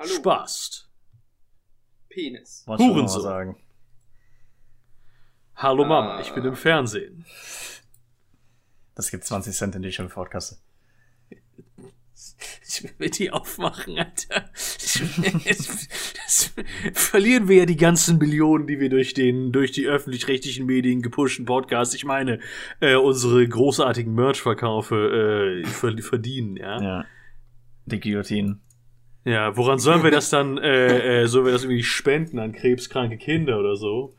Hallo. Spast. Penis. Wollte schon Hurensohn. sagen. Hallo Ah. Mama, ich bin im Fernsehen. Das gibt 20 Cent in die Schimpfwortkasse. Ich will die aufmachen, Alter. Das, das, verlieren wir ja die ganzen Millionen, die wir durch den, durch die öffentlich-rechtlichen Medien gepushten Podcasts, ich meine, äh, unsere großartigen Merch-Verkaufe, äh, ver- verdienen, ja? Ja. Die Guillotine. Ja, woran sollen wir das dann, äh, äh, sollen wir das irgendwie spenden an krebskranke Kinder oder so?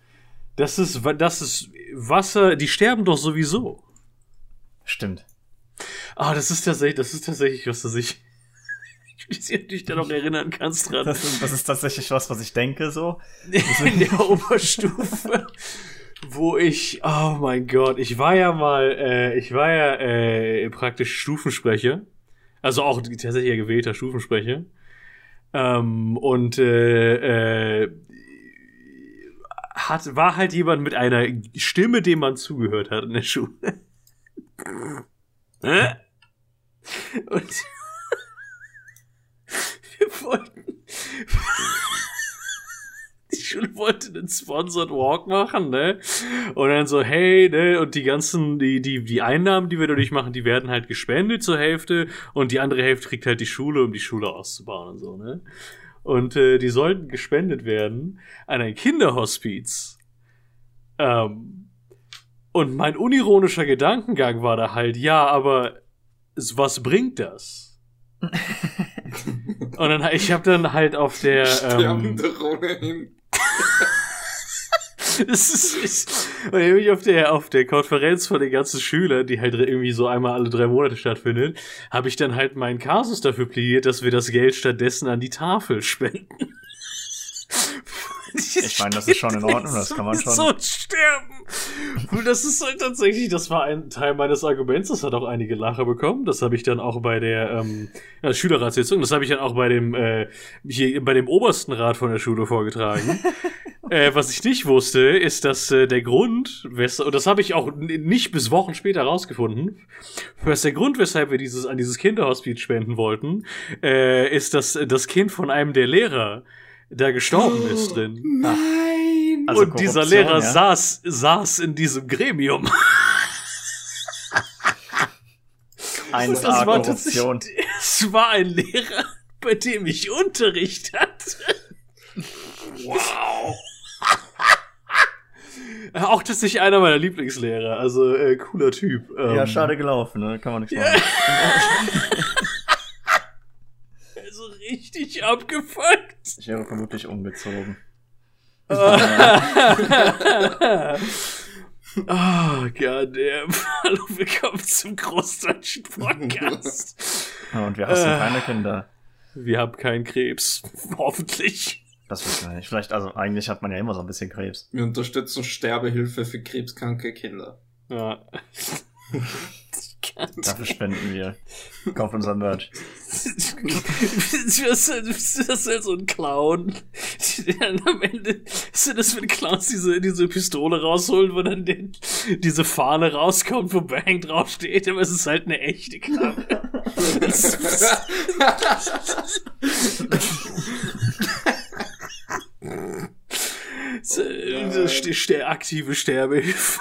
Das ist, das ist Wasser, die sterben doch sowieso. Stimmt. Ah, das ist tatsächlich, das ist tatsächlich was, das ich, ich dich da noch erinnern kannst dran. Das ist, das ist tatsächlich was, was ich denke, so. in der Oberstufe, wo ich, oh mein Gott, ich war ja mal, äh, ich war ja äh, praktisch Stufensprecher, also auch tatsächlich gewählter Stufensprecher. Ähm, und äh, äh, hat, war halt jemand mit einer Stimme, dem man zugehört hat in der Schule. Hä? und wir wollten die Schule wollte einen Sponsored Walk machen, ne? Und dann so, hey, ne? Und die ganzen, die, die, die Einnahmen, die wir dadurch machen, die werden halt gespendet zur Hälfte und die andere Hälfte kriegt halt die Schule, um die Schule auszubauen und so, ne? Und äh, die sollten gespendet werden an ein Kinderhospiz. Ähm, und mein unironischer Gedankengang war da halt, ja, aber was bringt das? und dann, ich habe dann halt auf der ähm, Sterbende Ronin. Das ist, ich, und nämlich auf der, auf der Konferenz von den ganzen Schülern, die halt irgendwie so einmal alle drei Monate stattfindet, habe ich dann halt meinen Kasus dafür plädiert, dass wir das Geld stattdessen an die Tafel spenden. Ich meine, das ist schon in Ordnung, das kann man schon. So sterben. Und das ist halt tatsächlich, das war ein Teil meines Arguments, das hat auch einige Lacher bekommen. Das habe ich dann auch bei der ähm, ja, Schülerratssitzung, das habe ich dann auch bei dem äh, hier bei dem obersten Rat von der Schule vorgetragen. äh, was ich nicht wusste, ist, dass äh, der Grund, und das habe ich auch nicht bis Wochen später rausgefunden, was der Grund, weshalb wir dieses an dieses Kinderhospiz spenden wollten, äh, ist, dass das Kind von einem der Lehrer da gestorben ist drin. Nein! Also und dieser Lehrer ja? saß, saß in diesem Gremium. 1A Das war Korruption. tatsächlich, es war ein Lehrer, bei dem ich Unterricht hatte. Wow! Auch tatsächlich einer meiner Lieblingslehrer, also äh, cooler Typ. Ähm, Ja, schade gelaufen, ne? Kann man nichts machen. Richtig abgefuckt. Ich wäre vermutlich umgezogen. Oh, goddamn. Hallo, willkommen zum Großdeutschen Podcast. Und wir hassen keine Kinder. Wir haben keinen Krebs. Hoffentlich. Das wissen wir nicht. Vielleicht, also eigentlich hat man ja immer so ein bisschen Krebs. Wir unterstützen Sterbehilfe für krebskranke Kinder. Ja. Kann Dafür spenden wir. Kauf unser Merch. Halt- du hast halt so ein Clown. am Ende sind das, wenn Clowns diese, diese Pistole rausholen, wo dann den, diese Fahne rauskommt, wo Bang draufsteht, aber es ist halt eine echte Knarre. So, das ist ster aktive Sterbehilfe.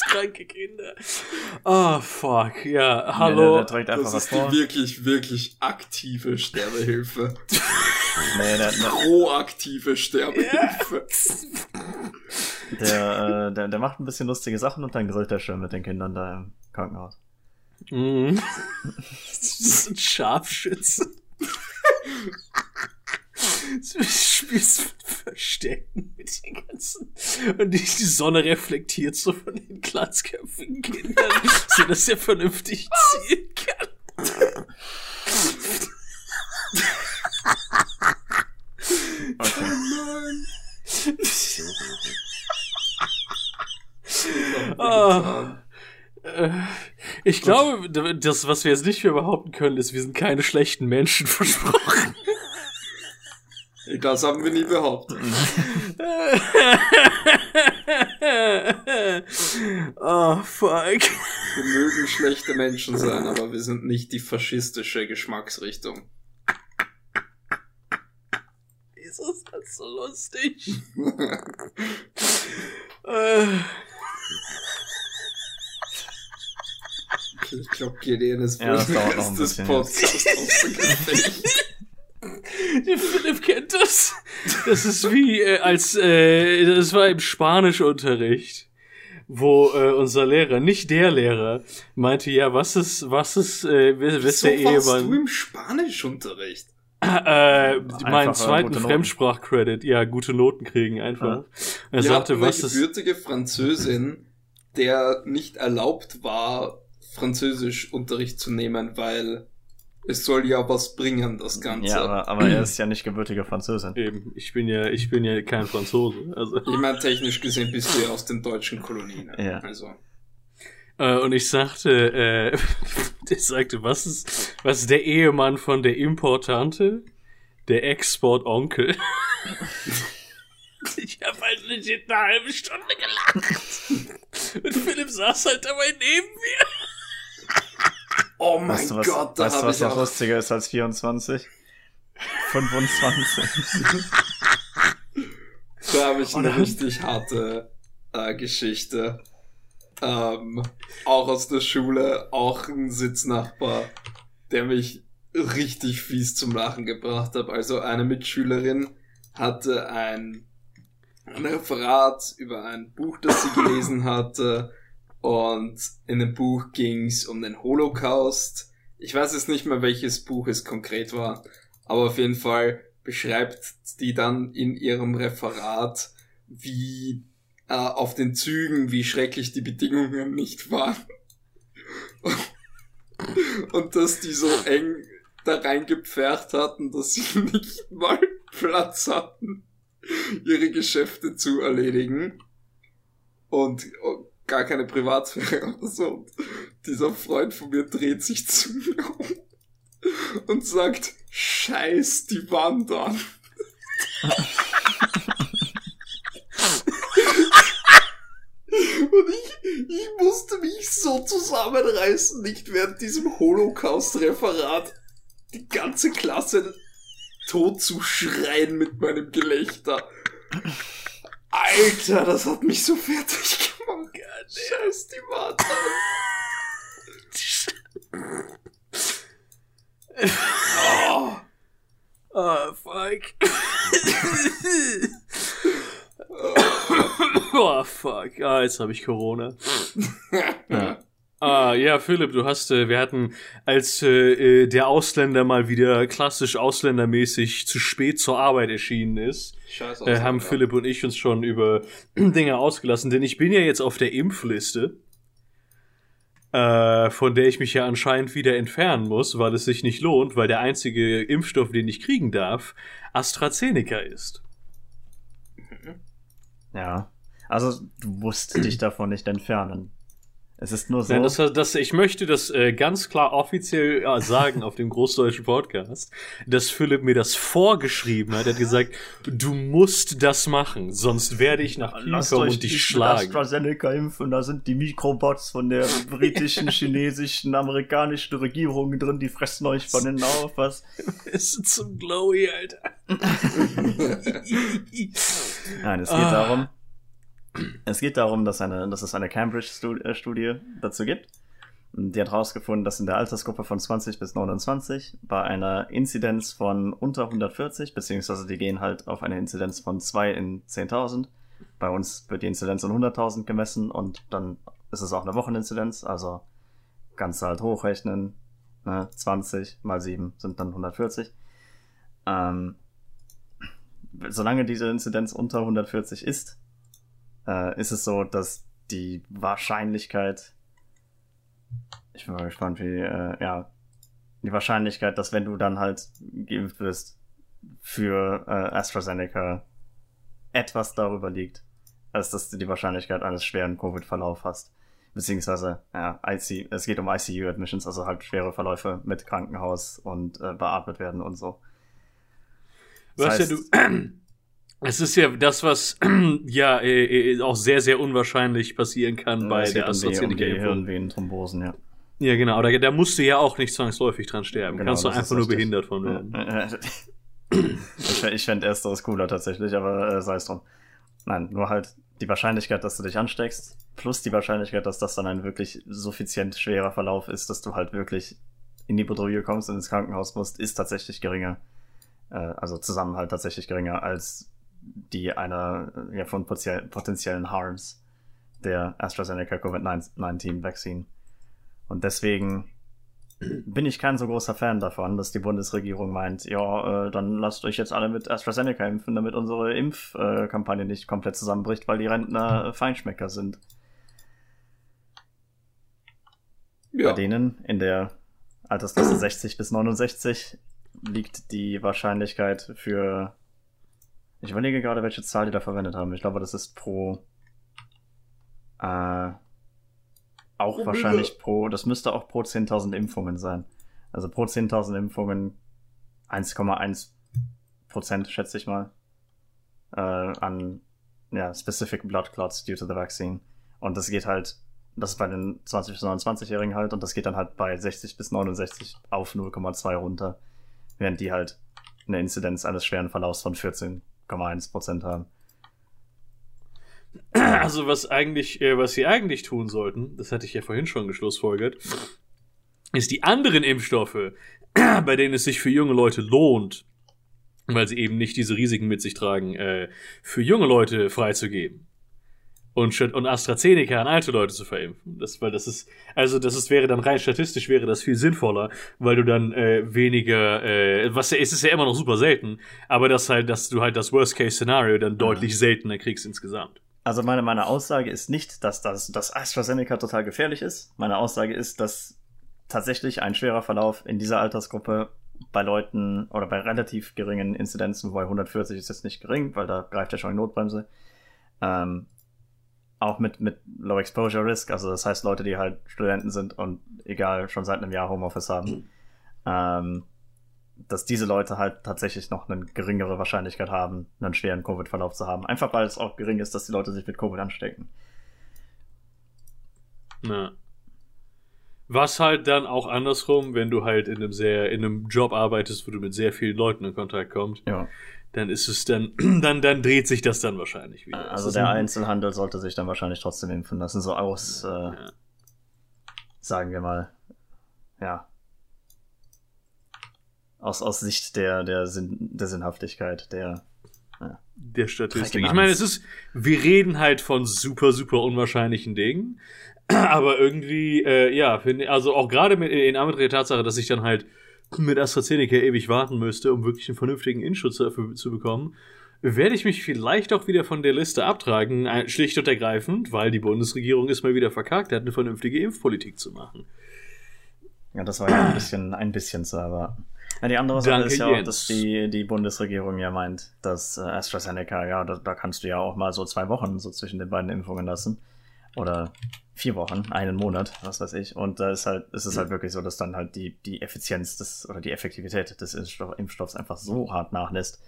Krebskranke Kinder. Oh, fuck. Ja, Der, hallo. der trägt einfach Das ist die wirklich, wirklich aktive Sterbehilfe. Nee, der, der, Proaktive Sterbehilfe. der, äh, der, der macht ein bisschen lustige Sachen und dann grillt er schön mit den Kindern da im Krankenhaus. Mhm. Das ist ein Scharfschütze. Du spielst mit Verstecken mit den ganzen. Und die, die Sonne reflektiert so von den glatzköpfigen Kindern, sodass er vernünftig zielen kann. Okay. Ah. Äh, Ich glaube, das, was wir jetzt nicht mehr behaupten können, ist, wir sind keine schlechten Menschen versprochen. Das haben wir nie behauptet. oh, fuck. Wir mögen schlechte Menschen sein, aber wir sind nicht die faschistische Geschmacksrichtung. Das ist halt so lustig. Ich glaube, Gideon ist Ja, das dauert noch der Philipp kennt das. Das ist wie äh, als äh, das war im Spanischunterricht, wo äh, unser Lehrer, nicht der Lehrer, meinte ja, was ist was ist äh, wer, ist Wieso der warst du Ehemann? im Spanischunterricht? Äh, meinen Einfacher, zweiten. Fremdsprachcredit, ja, gute Noten kriegen einfach. Er Wir sagte, was ist gebürtige Französin, der nicht erlaubt war, Französischunterricht zu nehmen, weil es soll ja was bringen, das Ganze. Ja, aber, aber er ist ja nicht gebürtiger Französin. eben, ich bin ja ich bin ja kein Franzose, also ich meine, technisch gesehen bist du ja aus den deutschen Kolonien. Ja. Also. Äh, und ich sagte, äh, ich sagte, was ist, was ist der Ehemann von der Importante? Der Export-Onkel. ich habe halt legit eine halbe Stunde gelacht. Und Philipp saß halt dabei neben mir. Oh mein Weißt du, was, Gott, da weißt du, was noch auch... lustiger ist als 24? 25. Da habe ich eine richtig harte äh, Geschichte. Ähm, auch aus der Schule, auch ein Sitznachbar, der mich richtig fies zum Lachen gebracht hat. Also eine Mitschülerin hatte ein, ein Referat über ein Buch, das sie gelesen hatte. Und in dem Buch ging es um den Holocaust. Ich weiß jetzt nicht mehr, welches Buch es konkret war, aber auf jeden Fall beschreibt die dann in ihrem Referat, wie äh, auf den Zügen, wie schrecklich die Bedingungen nicht waren. Und dass die so eng da reingepfercht hatten, dass sie nicht mal Platz hatten, ihre Geschäfte zu erledigen. Und oh, gar keine Privatsphäre oder so. Und dieser Freund von mir dreht sich zu mir um und sagt, scheiß die Wand an. Und ich, ich musste mich so zusammenreißen, nicht während diesem Holocaust-Referat die ganze Klasse tot zu schreien mit meinem Gelächter. Alter, das hat mich so fertig gemacht. Scheiß die Wand an. Oh. Oh, fuck. oh, fuck. Ah, jetzt habe ich Corona. Ja. Ja, Philipp, du hast, äh, wir hatten, als äh, äh, der Ausländer mal wieder klassisch ausländermäßig zu spät zur Arbeit erschienen ist, Scheiß äh, haben Philipp und ich uns schon über Dinge ausgelassen, denn ich bin ja jetzt auf der Impfliste, äh, von der ich mich ja anscheinend wieder entfernen muss, weil es sich nicht lohnt, weil der einzige Impfstoff, den ich kriegen darf, AstraZeneca ist. Ja. Also, du musst dich davon nicht entfernen. Es ist nur so. Nein, das, das, ich möchte das äh, ganz klar offiziell äh, sagen auf dem großdeutschen Podcast, dass Philipp mir das vorgeschrieben hat. Er hat gesagt, du musst das machen, sonst werde ich nach Kiel Lasst kommen und dich schlagen. AstraZeneca impfen, da sind die Mikrobots von der britischen, chinesischen, amerikanischen Regierung drin, die fressen euch von innen auf, was? Es ist zum Glowy, Alter. Nein, es geht Ah. darum, es geht darum, dass, eine, dass es eine Cambridge-Studie dazu gibt. Die hat herausgefunden, dass in der Altersgruppe von 20 bis 29 bei einer Inzidenz von unter 140, beziehungsweise die gehen halt auf eine Inzidenz von 2 in 10.000. Bei uns wird die Inzidenz in 100.000 gemessen und dann ist es auch eine Wocheninzidenz, also kannst du halt hochrechnen. Ne? 20 mal 7 sind dann 140. Ähm, solange diese Inzidenz unter 140 ist, äh, ist es so, dass die Wahrscheinlichkeit, ich bin mal gespannt, wie, äh, ja, die Wahrscheinlichkeit, dass wenn du dann halt geimpft wirst, für äh, AstraZeneca etwas darüber liegt, als dass du die Wahrscheinlichkeit eines schweren Covid-Verlauf hast. Beziehungsweise, ja, IC, es geht um ICU-Admissions, also halt schwere Verläufe mit Krankenhaus und äh, beatmet werden und so. Das Weißt ja, du, es ist ja das, was ja äh, äh, auch sehr, sehr unwahrscheinlich passieren kann bei es der geht um. Hirnvenenthrombosen, ja. Ja, genau, da, da musst du ja auch nicht zwangsläufig dran sterben. Genau, Kannst du einfach nur behindert von werden. Ich ich fände ersteres cooler tatsächlich, aber äh, sei es drum. Nein, nur halt die Wahrscheinlichkeit, dass du dich ansteckst, plus die Wahrscheinlichkeit, dass das dann ein wirklich suffizient schwerer Verlauf ist, dass du halt wirklich in die Bedrohung kommst und ins Krankenhaus musst, ist tatsächlich geringer. Äh, also zusammen halt tatsächlich geringer als die einer ja, von potenziellen Harms der AstraZeneca Covid-19 Vaccine. Und deswegen bin ich kein so großer Fan davon, dass die Bundesregierung meint, ja, äh, dann lasst euch jetzt alle mit AstraZeneca impfen, damit unsere Impfkampagne äh, nicht komplett zusammenbricht, weil die Rentner Feinschmecker sind. Ja. Bei denen in der Altersklasse 60 bis 69 liegt die Wahrscheinlichkeit für. Ich überlege gerade, welche Zahl die da verwendet haben. Ich glaube, das ist pro. Äh, auch oh, wahrscheinlich bitte. pro. Das müsste auch pro 10.000 Impfungen sein. Also pro 10.000 Impfungen 1,1 Prozent, schätze ich mal. Äh, an ja, specific blood clots due to the vaccine. Und das geht halt. Das ist bei den 20- bis 29-Jährigen halt. Und das geht dann halt bei 60 bis 69 auf 0,2 runter. Während die halt eine Inzidenz eines schweren Verlaufs von 14 0,1% haben. Also was eigentlich, äh, was sie eigentlich tun sollten, das hatte ich ja vorhin schon geschlussfolgert, ist die anderen Impfstoffe, bei denen es sich für junge Leute lohnt, weil sie eben nicht diese Risiken mit sich tragen, äh, für junge Leute freizugeben. Und, und AstraZeneca an alte Leute zu verimpfen. Das, weil das ist, also das ist, wäre dann rein statistisch wäre das viel sinnvoller, weil du dann äh, weniger, äh, was es ist ja immer noch super selten, aber das halt, dass du halt das Worst-Case-Szenario dann deutlich seltener kriegst insgesamt. Also meine, meine Aussage ist nicht, dass das dass AstraZeneca total gefährlich ist. Meine Aussage ist, dass tatsächlich ein schwerer Verlauf in dieser Altersgruppe bei Leuten oder bei relativ geringen Inzidenzen, wobei 140 ist jetzt nicht gering, weil da greift ja schon die Notbremse, ähm, auch mit, mit Low Exposure Risk, also das heißt Leute, die halt Studenten sind und egal, schon seit einem Jahr Homeoffice haben, ähm, dass diese Leute halt tatsächlich noch eine geringere Wahrscheinlichkeit haben, einen schweren Covid-Verlauf zu haben. Einfach weil es auch gering ist, dass die Leute sich mit Covid anstecken. Na. Was halt dann auch andersrum, wenn du halt in einem sehr, in einem Job arbeitest, wo du mit sehr vielen Leuten in Kontakt kommst, ja. Dann ist es dann, dann, dann dreht sich das dann wahrscheinlich wieder. Also der Einzelhandel sollte sich dann wahrscheinlich trotzdem impfen lassen, so aus, äh, ja. sagen wir mal, ja, aus, aus Sicht der, der, Sinn, der Sinnhaftigkeit, der, ja. der Statistik. Ich meine, es ist, wir reden halt von super, super unwahrscheinlichen Dingen, aber irgendwie, äh, ja, finde also auch gerade in Anbetracht der Tatsache, dass ich dann halt mit AstraZeneca ewig warten müsste, um wirklich einen vernünftigen Inschutz dafür zu bekommen, werde ich mich vielleicht auch wieder von der Liste abtragen, schlicht und ergreifend, weil die Bundesregierung ist mal wieder verkackt hat, eine vernünftige Impfpolitik zu machen. Ja, das war ja ein bisschen, ein bisschen zu erwarten. Ja, die andere Sache Danke ist ja auch, dass die, die Bundesregierung ja meint, dass äh, AstraZeneca, ja, da, da kannst du ja auch mal so zwei Wochen so zwischen den beiden Impfungen lassen. Oder vier Wochen, einen Monat, was weiß ich. Und da ist halt, ist es halt wirklich so, dass dann halt die, die Effizienz des oder die Effektivität des Impfstoffs einfach so hart nachlässt,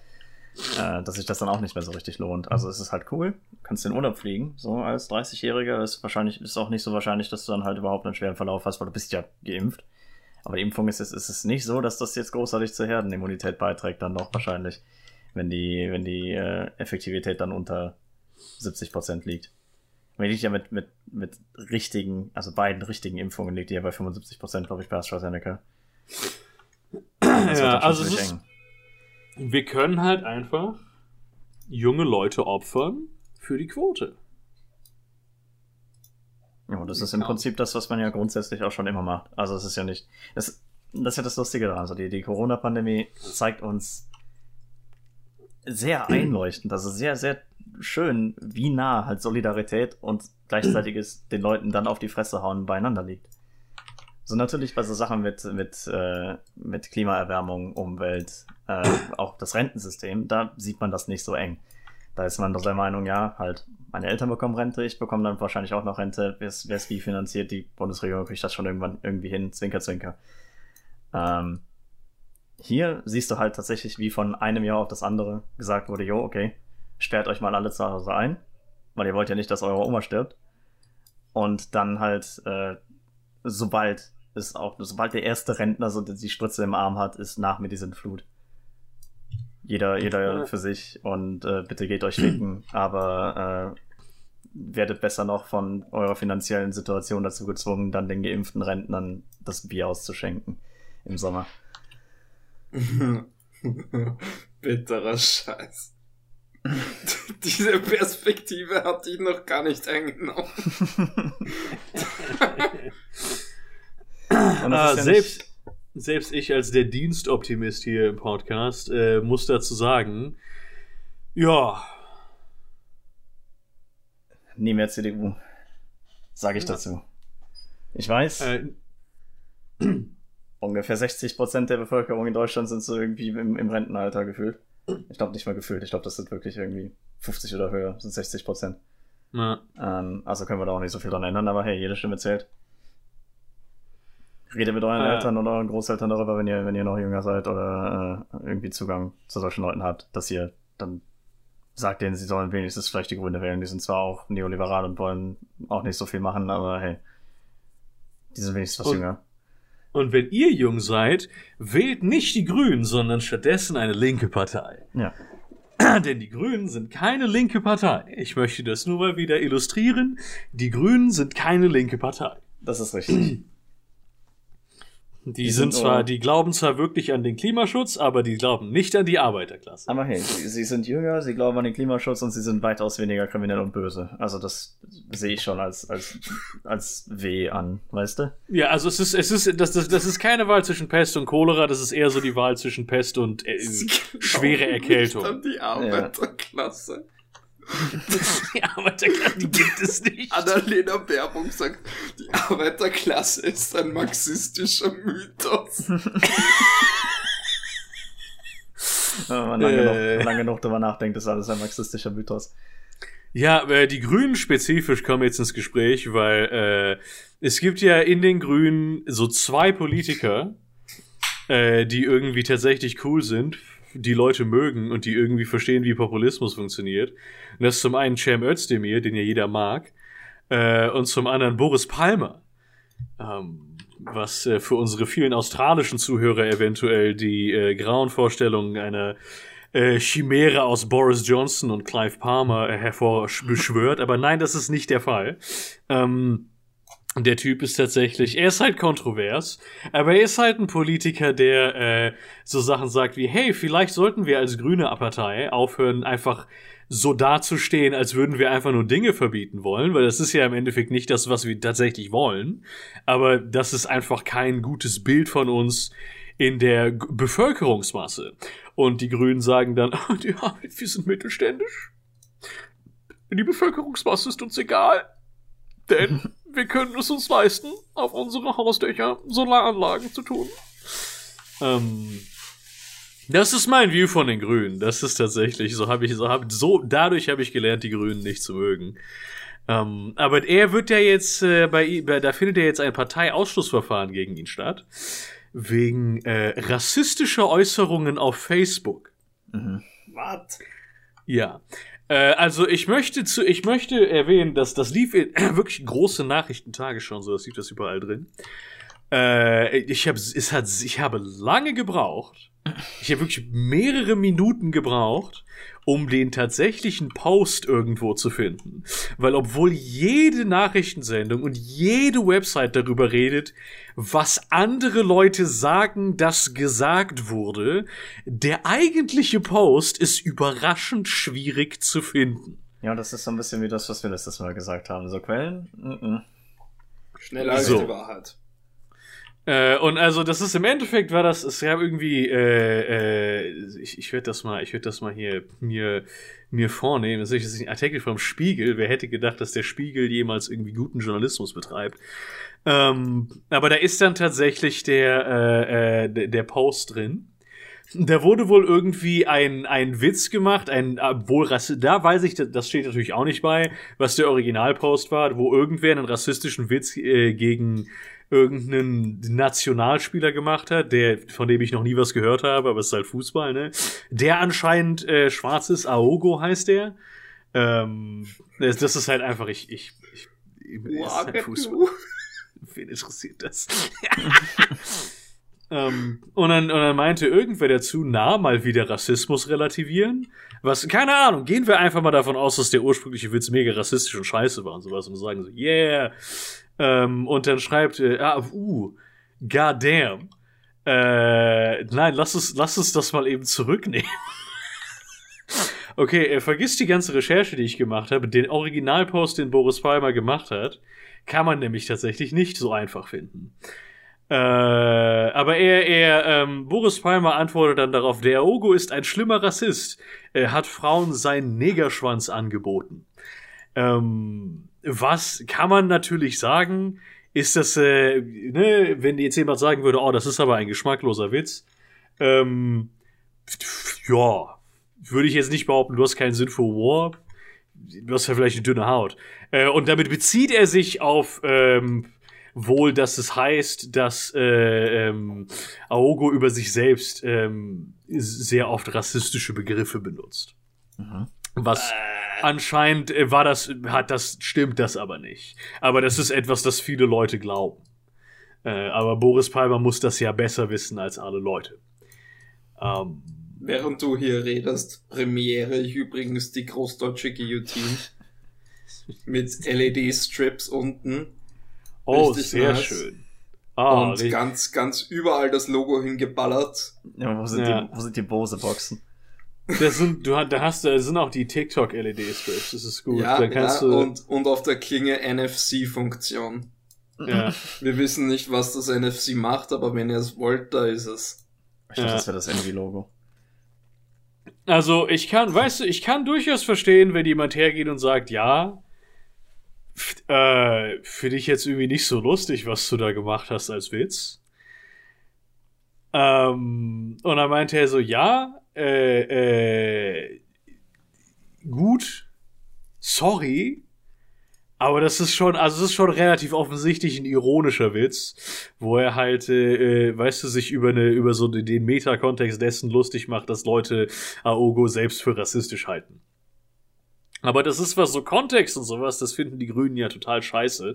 äh, dass sich das dann auch nicht mehr so richtig lohnt. Also es ist halt cool, kannst in Urlaub fliegen, so als 30-Jähriger ist wahrscheinlich, ist auch nicht so wahrscheinlich, dass du dann halt überhaupt einen schweren Verlauf hast, weil du bist ja geimpft. Aber die Impfung ist es, ist es nicht so, dass das jetzt großartig zur Herdenimmunität beiträgt, dann doch wahrscheinlich, wenn die, wenn die äh, Effektivität dann unter 70 Prozent liegt. Wenn liegt ja mit, mit, mit richtigen, also beiden richtigen Impfungen liegt die ja bei 75 Prozent, glaube ich, bei AstraZeneca. Ja, also ist, wir können halt einfach junge Leute opfern für die Quote. Ja, das ist im Prinzip das, was man ja grundsätzlich auch schon immer macht. Also es ist ja nicht. Das, das ist ja das Lustige daran. Also die, die Corona-Pandemie zeigt uns sehr einleuchtend, also sehr, sehr schön, wie nah halt Solidarität und gleichzeitiges den Leuten dann auf die Fresse hauen beieinander liegt. So natürlich bei so Sachen mit, mit, äh, mit Klimaerwärmung, Umwelt, äh, auch das Rentensystem, da sieht man das nicht so eng. Da ist man doch der Meinung, ja, halt, meine Eltern bekommen Rente, ich bekomme dann wahrscheinlich auch noch Rente. Wer es wie finanziert, die Bundesregierung kriegt das schon irgendwann irgendwie hin, zwinker, zwinker. Ähm, hier siehst du halt tatsächlich, wie von einem Jahr auf das andere gesagt wurde, jo, okay, sperrt euch mal alle zu Hause ein, weil ihr wollt ja nicht, dass eure Oma stirbt. Und dann halt, äh, sobald es auch, sobald der erste Rentner so die Spritze im Arm hat, ist nach mir die Sintflut. Jeder, jeder für sich und äh, bitte geht euch ficken, aber äh, werdet besser noch von eurer finanziellen Situation dazu gezwungen, dann den geimpften Rentnern das Bier auszuschenken im Sommer. Bitterer Scheiß. Diese Perspektive hatte ich noch gar nicht eingenommen. ah, ja selbst, selbst ich als der Dienstoptimist hier im Podcast äh, muss dazu sagen, ja. Nie mehr CDU. Sage ich ja. dazu. Ich weiß. Äh, ungefähr 60 Prozent der Bevölkerung in Deutschland sind so irgendwie im, im Rentenalter gefühlt. Ich glaube nicht mal gefühlt. Ich glaube, das sind wirklich irgendwie 50 oder höher, das sind 60 Prozent. Ja. Ähm, also können wir da auch nicht so viel dran ändern, aber hey, jede Stimme zählt. Redet mit euren ah, Eltern oder euren Großeltern darüber, wenn ihr, wenn ihr noch jünger seid oder äh, irgendwie Zugang zu solchen Leuten habt, dass ihr dann sagt denen, sie sollen wenigstens vielleicht die Gründe wählen. Die sind zwar auch neoliberal und wollen auch nicht so viel machen, aber hey, die sind wenigstens was und, jünger. Und wenn ihr jung seid, wählt nicht die Grünen, sondern stattdessen eine linke Partei. Ja. Denn die Grünen sind keine linke Partei. Ich möchte das nur mal wieder illustrieren. Die Grünen sind keine linke Partei. Das ist richtig. Die, die sind, sind zwar, die glauben zwar wirklich an den Klimaschutz, aber die glauben nicht an die Arbeiterklasse. Aber hey, sie, sie, sind jünger, sie glauben an den Klimaschutz und sie sind weitaus weniger kriminell und böse. Also das sehe ich schon als, als, als Weh an, weißt du? Ja, also es ist, es ist, das, das, das ist keine Wahl zwischen Pest und Cholera, das ist eher so die Wahl zwischen Pest und äh, schwere Erkältung. Nicht an die Arbeiterklasse. Ja. Die Arbeiterklasse, die gibt es nicht. Annalena Baerbock sagt, die Arbeiterklasse ist ein marxistischer Mythos. Wenn man lange, äh. noch, lange noch darüber nachdenkt, ist alles ein marxistischer Mythos. Ja, äh, die Grünen spezifisch kommen jetzt ins Gespräch, weil äh, es gibt ja in den Grünen so zwei Politiker, äh, die irgendwie tatsächlich cool sind die Leute mögen und die irgendwie verstehen, wie Populismus funktioniert. Und das ist zum einen Cem Özdemir, den ja jeder mag, äh, und zum anderen Boris Palmer. Ähm, was äh, für unsere vielen australischen Zuhörer eventuell die äh, grauen Vorstellungen einer äh, Chimäre aus Boris Johnson und Clive Palmer äh, hervorbeschwört. Aber nein, das ist nicht der Fall. Ähm, der Typ ist tatsächlich, er ist halt kontrovers, aber er ist halt ein Politiker, der äh, so Sachen sagt wie, hey, vielleicht sollten wir als grüne Partei aufhören, einfach so dazustehen, als würden wir einfach nur Dinge verbieten wollen, weil das ist ja im Endeffekt nicht das, was wir tatsächlich wollen. Aber das ist einfach kein gutes Bild von uns in der G Bevölkerungsmasse. Und die Grünen sagen dann, ja, wir sind mittelständisch. Die Bevölkerungsmasse ist uns egal. Denn wir können es uns leisten, auf unsere Hausdächer Solaranlagen zu tun. Ähm, das ist mein View von den Grünen. Das ist tatsächlich, so habe ich, so habe, so, dadurch habe ich gelernt, die Grünen nicht zu mögen. Ähm, aber er wird ja jetzt, äh, bei, bei, da findet ja jetzt ein Parteiausschlussverfahren gegen ihn statt. Wegen äh, rassistischer Äußerungen auf Facebook. Mhm. Was? Ja. Äh, also ich möchte zu, ich möchte erwähnen, dass das lief in wirklich große Nachrichtentage schon, so das lief das überall drin. Äh, ich habe es hat, ich habe lange gebraucht. Ich habe wirklich mehrere Minuten gebraucht, um den tatsächlichen Post irgendwo zu finden. Weil obwohl jede Nachrichtensendung und jede Website darüber redet, was andere Leute sagen, das gesagt wurde, der eigentliche Post ist überraschend schwierig zu finden. Ja, das ist so ein bisschen wie das, was wir letztes Mal gesagt haben. So Quellen? Mm -mm. Schneller als so. die Wahrheit. Äh, und also das ist im Endeffekt war das, es gab irgendwie, äh, äh, ich, ich würde das mal, ich würde das mal hier mir mir vornehmen. Das ist ein Artikel vom Spiegel. Wer hätte gedacht, dass der Spiegel jemals irgendwie guten Journalismus betreibt? Ähm, aber da ist dann tatsächlich der äh, äh, der Post drin. Da wurde wohl irgendwie ein, ein Witz gemacht, ein wohl Rassist, da weiß ich, das steht natürlich auch nicht bei, was der Originalpost war, wo irgendwer einen rassistischen Witz äh, gegen irgendeinen Nationalspieler gemacht hat, der, von dem ich noch nie was gehört habe, aber es ist halt Fußball, ne? Der anscheinend äh, schwarz ist, Aogo heißt der. Ähm, das, das ist halt einfach, ich, ich, ich, ich ist halt Fußball. Wen interessiert das? Ähm, und, dann, und dann meinte irgendwer dazu, na, mal wieder Rassismus relativieren. Was, keine Ahnung, gehen wir einfach mal davon aus, dass der ursprüngliche Witz mega rassistisch und scheiße war und sowas und sagen so, yeah. Ähm, und dann schreibt, äh, ah, uh, goddamn. Äh, nein, lass es, lass es das mal eben zurücknehmen. okay, äh, vergiss die ganze Recherche, die ich gemacht habe. Den Originalpost, den Boris Palmer gemacht hat, kann man nämlich tatsächlich nicht so einfach finden. Äh, aber er, er, ähm, Boris Palmer antwortet dann darauf, der Ogo ist ein schlimmer Rassist. Er hat Frauen seinen Negerschwanz angeboten. Ähm, was kann man natürlich sagen, ist das, äh, ne, wenn jetzt jemand sagen würde, oh, das ist aber ein geschmackloser Witz, ähm, ja, würde ich jetzt nicht behaupten, du hast keinen Sinn für War, du hast ja vielleicht eine dünne Haut. Äh, und damit bezieht er sich auf, ähm, wohl, dass es heißt, dass äh, ähm, Aogo über sich selbst ähm, sehr oft rassistische Begriffe benutzt. Mhm. Was äh. anscheinend war das, hat das, stimmt das aber nicht. Aber das ist etwas, das viele Leute glauben. Äh, aber Boris Palmer muss das ja besser wissen als alle Leute. Ähm, Während du hier redest, premiere ich übrigens die großdeutsche Guillotine mit LED-Strips unten Oh, Richtig sehr nice. schön. Ah, und richtig. ganz, ganz überall das Logo hingeballert. Ja, wo sind, ja. Die, wo sind die Bose-Boxen? Das sind, du, da hast du, sind auch die TikTok-LED-Strips, das ist gut. Ja, ja und, und auf der Klinge NFC-Funktion. Ja. Wir wissen nicht, was das NFC macht, aber wenn ihr es wollt, da ist es. Ich dachte, ja. das wäre das Envy-Logo. Also, ich kann, weißt du, ich kann durchaus verstehen, wenn jemand hergeht und sagt, ja, äh, finde ich jetzt irgendwie nicht so lustig, was du da gemacht hast als Witz. Ähm, und dann meinte er so, ja, äh, äh, gut, sorry, aber das ist schon, also es ist schon relativ offensichtlich ein ironischer Witz, wo er halt, äh, äh weißt du, sich über eine, über so den Metakontext dessen lustig macht, dass Leute Aogo selbst für rassistisch halten. Aber das ist was so Kontext und sowas, das finden die Grünen ja total scheiße.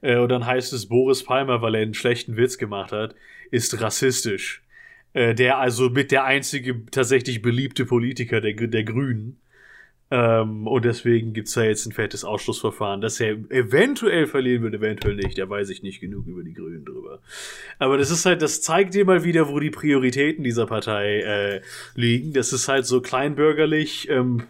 Äh, und dann heißt es, Boris Palmer, weil er einen schlechten Witz gemacht hat, ist rassistisch. Äh, der also mit der einzige tatsächlich beliebte Politiker der, der Grünen. Ähm, und deswegen gibt's da jetzt ein fettes Ausschlussverfahren, dass er eventuell verlieren wird, eventuell nicht. Da weiß ich nicht genug über die Grünen drüber. Aber das ist halt, das zeigt dir mal wieder, wo die Prioritäten dieser Partei äh, liegen. Das ist halt so kleinbürgerlich, ähm,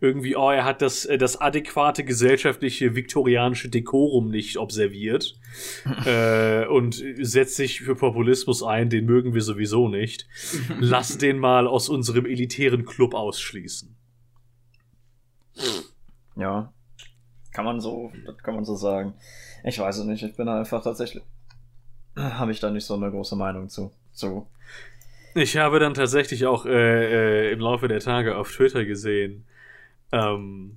irgendwie, oh, er hat das, äh, das adäquate gesellschaftliche viktorianische Dekorum nicht observiert äh, und setzt sich für Populismus ein, den mögen wir sowieso nicht. Lass den mal aus unserem elitären Club ausschließen. Ja, kann man so, das kann man so sagen. Ich weiß es nicht, ich bin einfach tatsächlich, habe ich da nicht so eine große Meinung zu. zu. Ich habe dann tatsächlich auch äh, äh, im Laufe der Tage auf Twitter gesehen, ähm,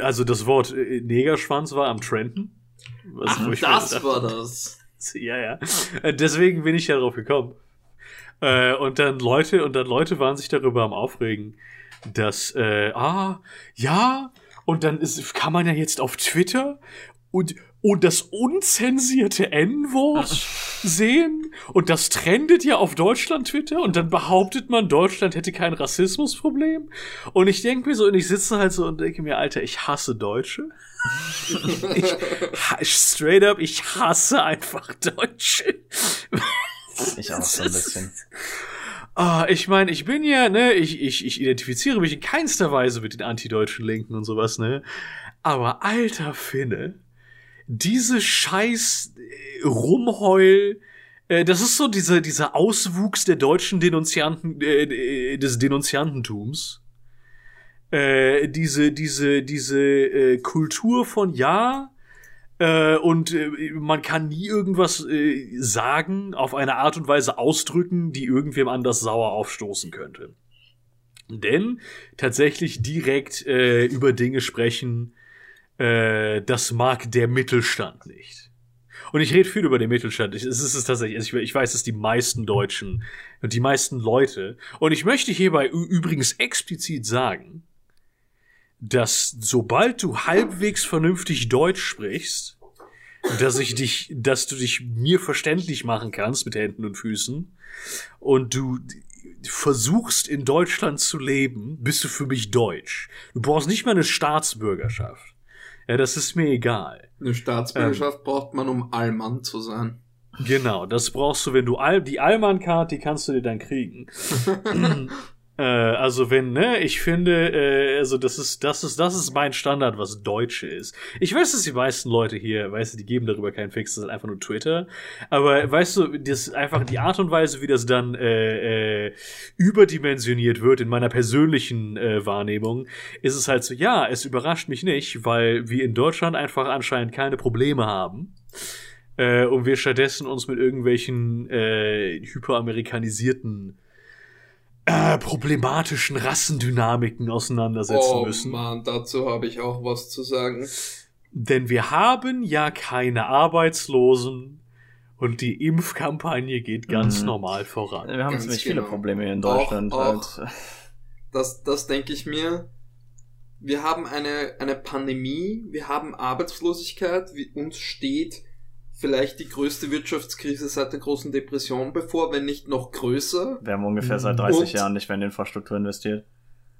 also das Wort äh, Negerschwanz war am Trenden. Was Ach, das war das. Ja, ja. Äh, deswegen bin ich ja drauf gekommen. Äh, und dann Leute, und dann Leute waren sich darüber am Aufregen, dass, äh, ah, ja, und dann ist, kann man ja jetzt auf Twitter und und das unzensierte N-Wort sehen und das trendet ja auf Deutschland Twitter und dann behauptet man, Deutschland hätte kein Rassismusproblem und ich denke mir so und ich sitze halt so und denke mir, Alter, ich hasse Deutsche. ich, straight up, ich hasse einfach Deutsche. Ich auch so ein bisschen. Ah, ich meine, ich bin ja, ne, ich, ich, ich identifiziere mich in keinster Weise mit den antideutschen Linken und sowas, ne. Aber alter Finne, diese scheiß äh, Rumheul, äh, das ist so dieser, dieser Auswuchs der deutschen Denunzianten, äh, äh, des Denunziantentums. Äh, diese, diese, diese äh, Kultur von ja, äh, und äh, man kann nie irgendwas äh, sagen, auf eine Art und Weise ausdrücken, die irgendwem anders sauer aufstoßen könnte. Denn tatsächlich direkt äh, über Dinge sprechen, äh, das mag der Mittelstand nicht. Und ich rede viel über den Mittelstand. es ist es tatsächlich, also ich, ich, weiß, dass die meisten Deutschen und die meisten Leute, und ich möchte hierbei übrigens explizit sagen, dass sobald du halbwegs vernünftig Deutsch sprichst, dass ich dich, dass du dich mir verständlich machen kannst mit Händen und Füßen und du versuchst in Deutschland zu leben, bist du für mich deutsch. Du brauchst nicht mal eine Staatsbürgerschaft. Ja, das ist mir egal. Eine Staatsbürgerschaft ähm, braucht man, um Allmann zu sein. Genau, das brauchst du, wenn du All die Allmann-Card, die kannst du dir dann kriegen. Äh, also wenn, ne, ich finde, äh, also das ist, das ist, das ist mein Standard, was Deutsche ist. Ich weiß, dass die meisten Leute hier, weißt du, die geben darüber keinen Fix, das ist einfach nur Twitter. Aber weißt du, das einfach die Art und Weise, wie das dann äh, äh, überdimensioniert wird in meiner persönlichen äh, Wahrnehmung, ist es halt so, ja, es überrascht mich nicht, weil wir in Deutschland einfach anscheinend keine Probleme haben äh, und wir stattdessen uns mit irgendwelchen äh, hyperamerikanisierten äh, problematischen Rassendynamiken auseinandersetzen oh, müssen. Mann, dazu habe ich auch was zu sagen. Denn wir haben ja keine Arbeitslosen und die Impfkampagne geht ganz mhm. normal voran. Wir haben ziemlich genau. viele Probleme in Deutschland. Auch, auch halt. Das, das denke ich mir. Wir haben eine, eine Pandemie, wir haben Arbeitslosigkeit, wie uns steht vielleicht die größte Wirtschaftskrise seit der großen Depression bevor, wenn nicht noch größer. Wir haben ungefähr seit 30 Und, Jahren nicht mehr in Infrastruktur investiert.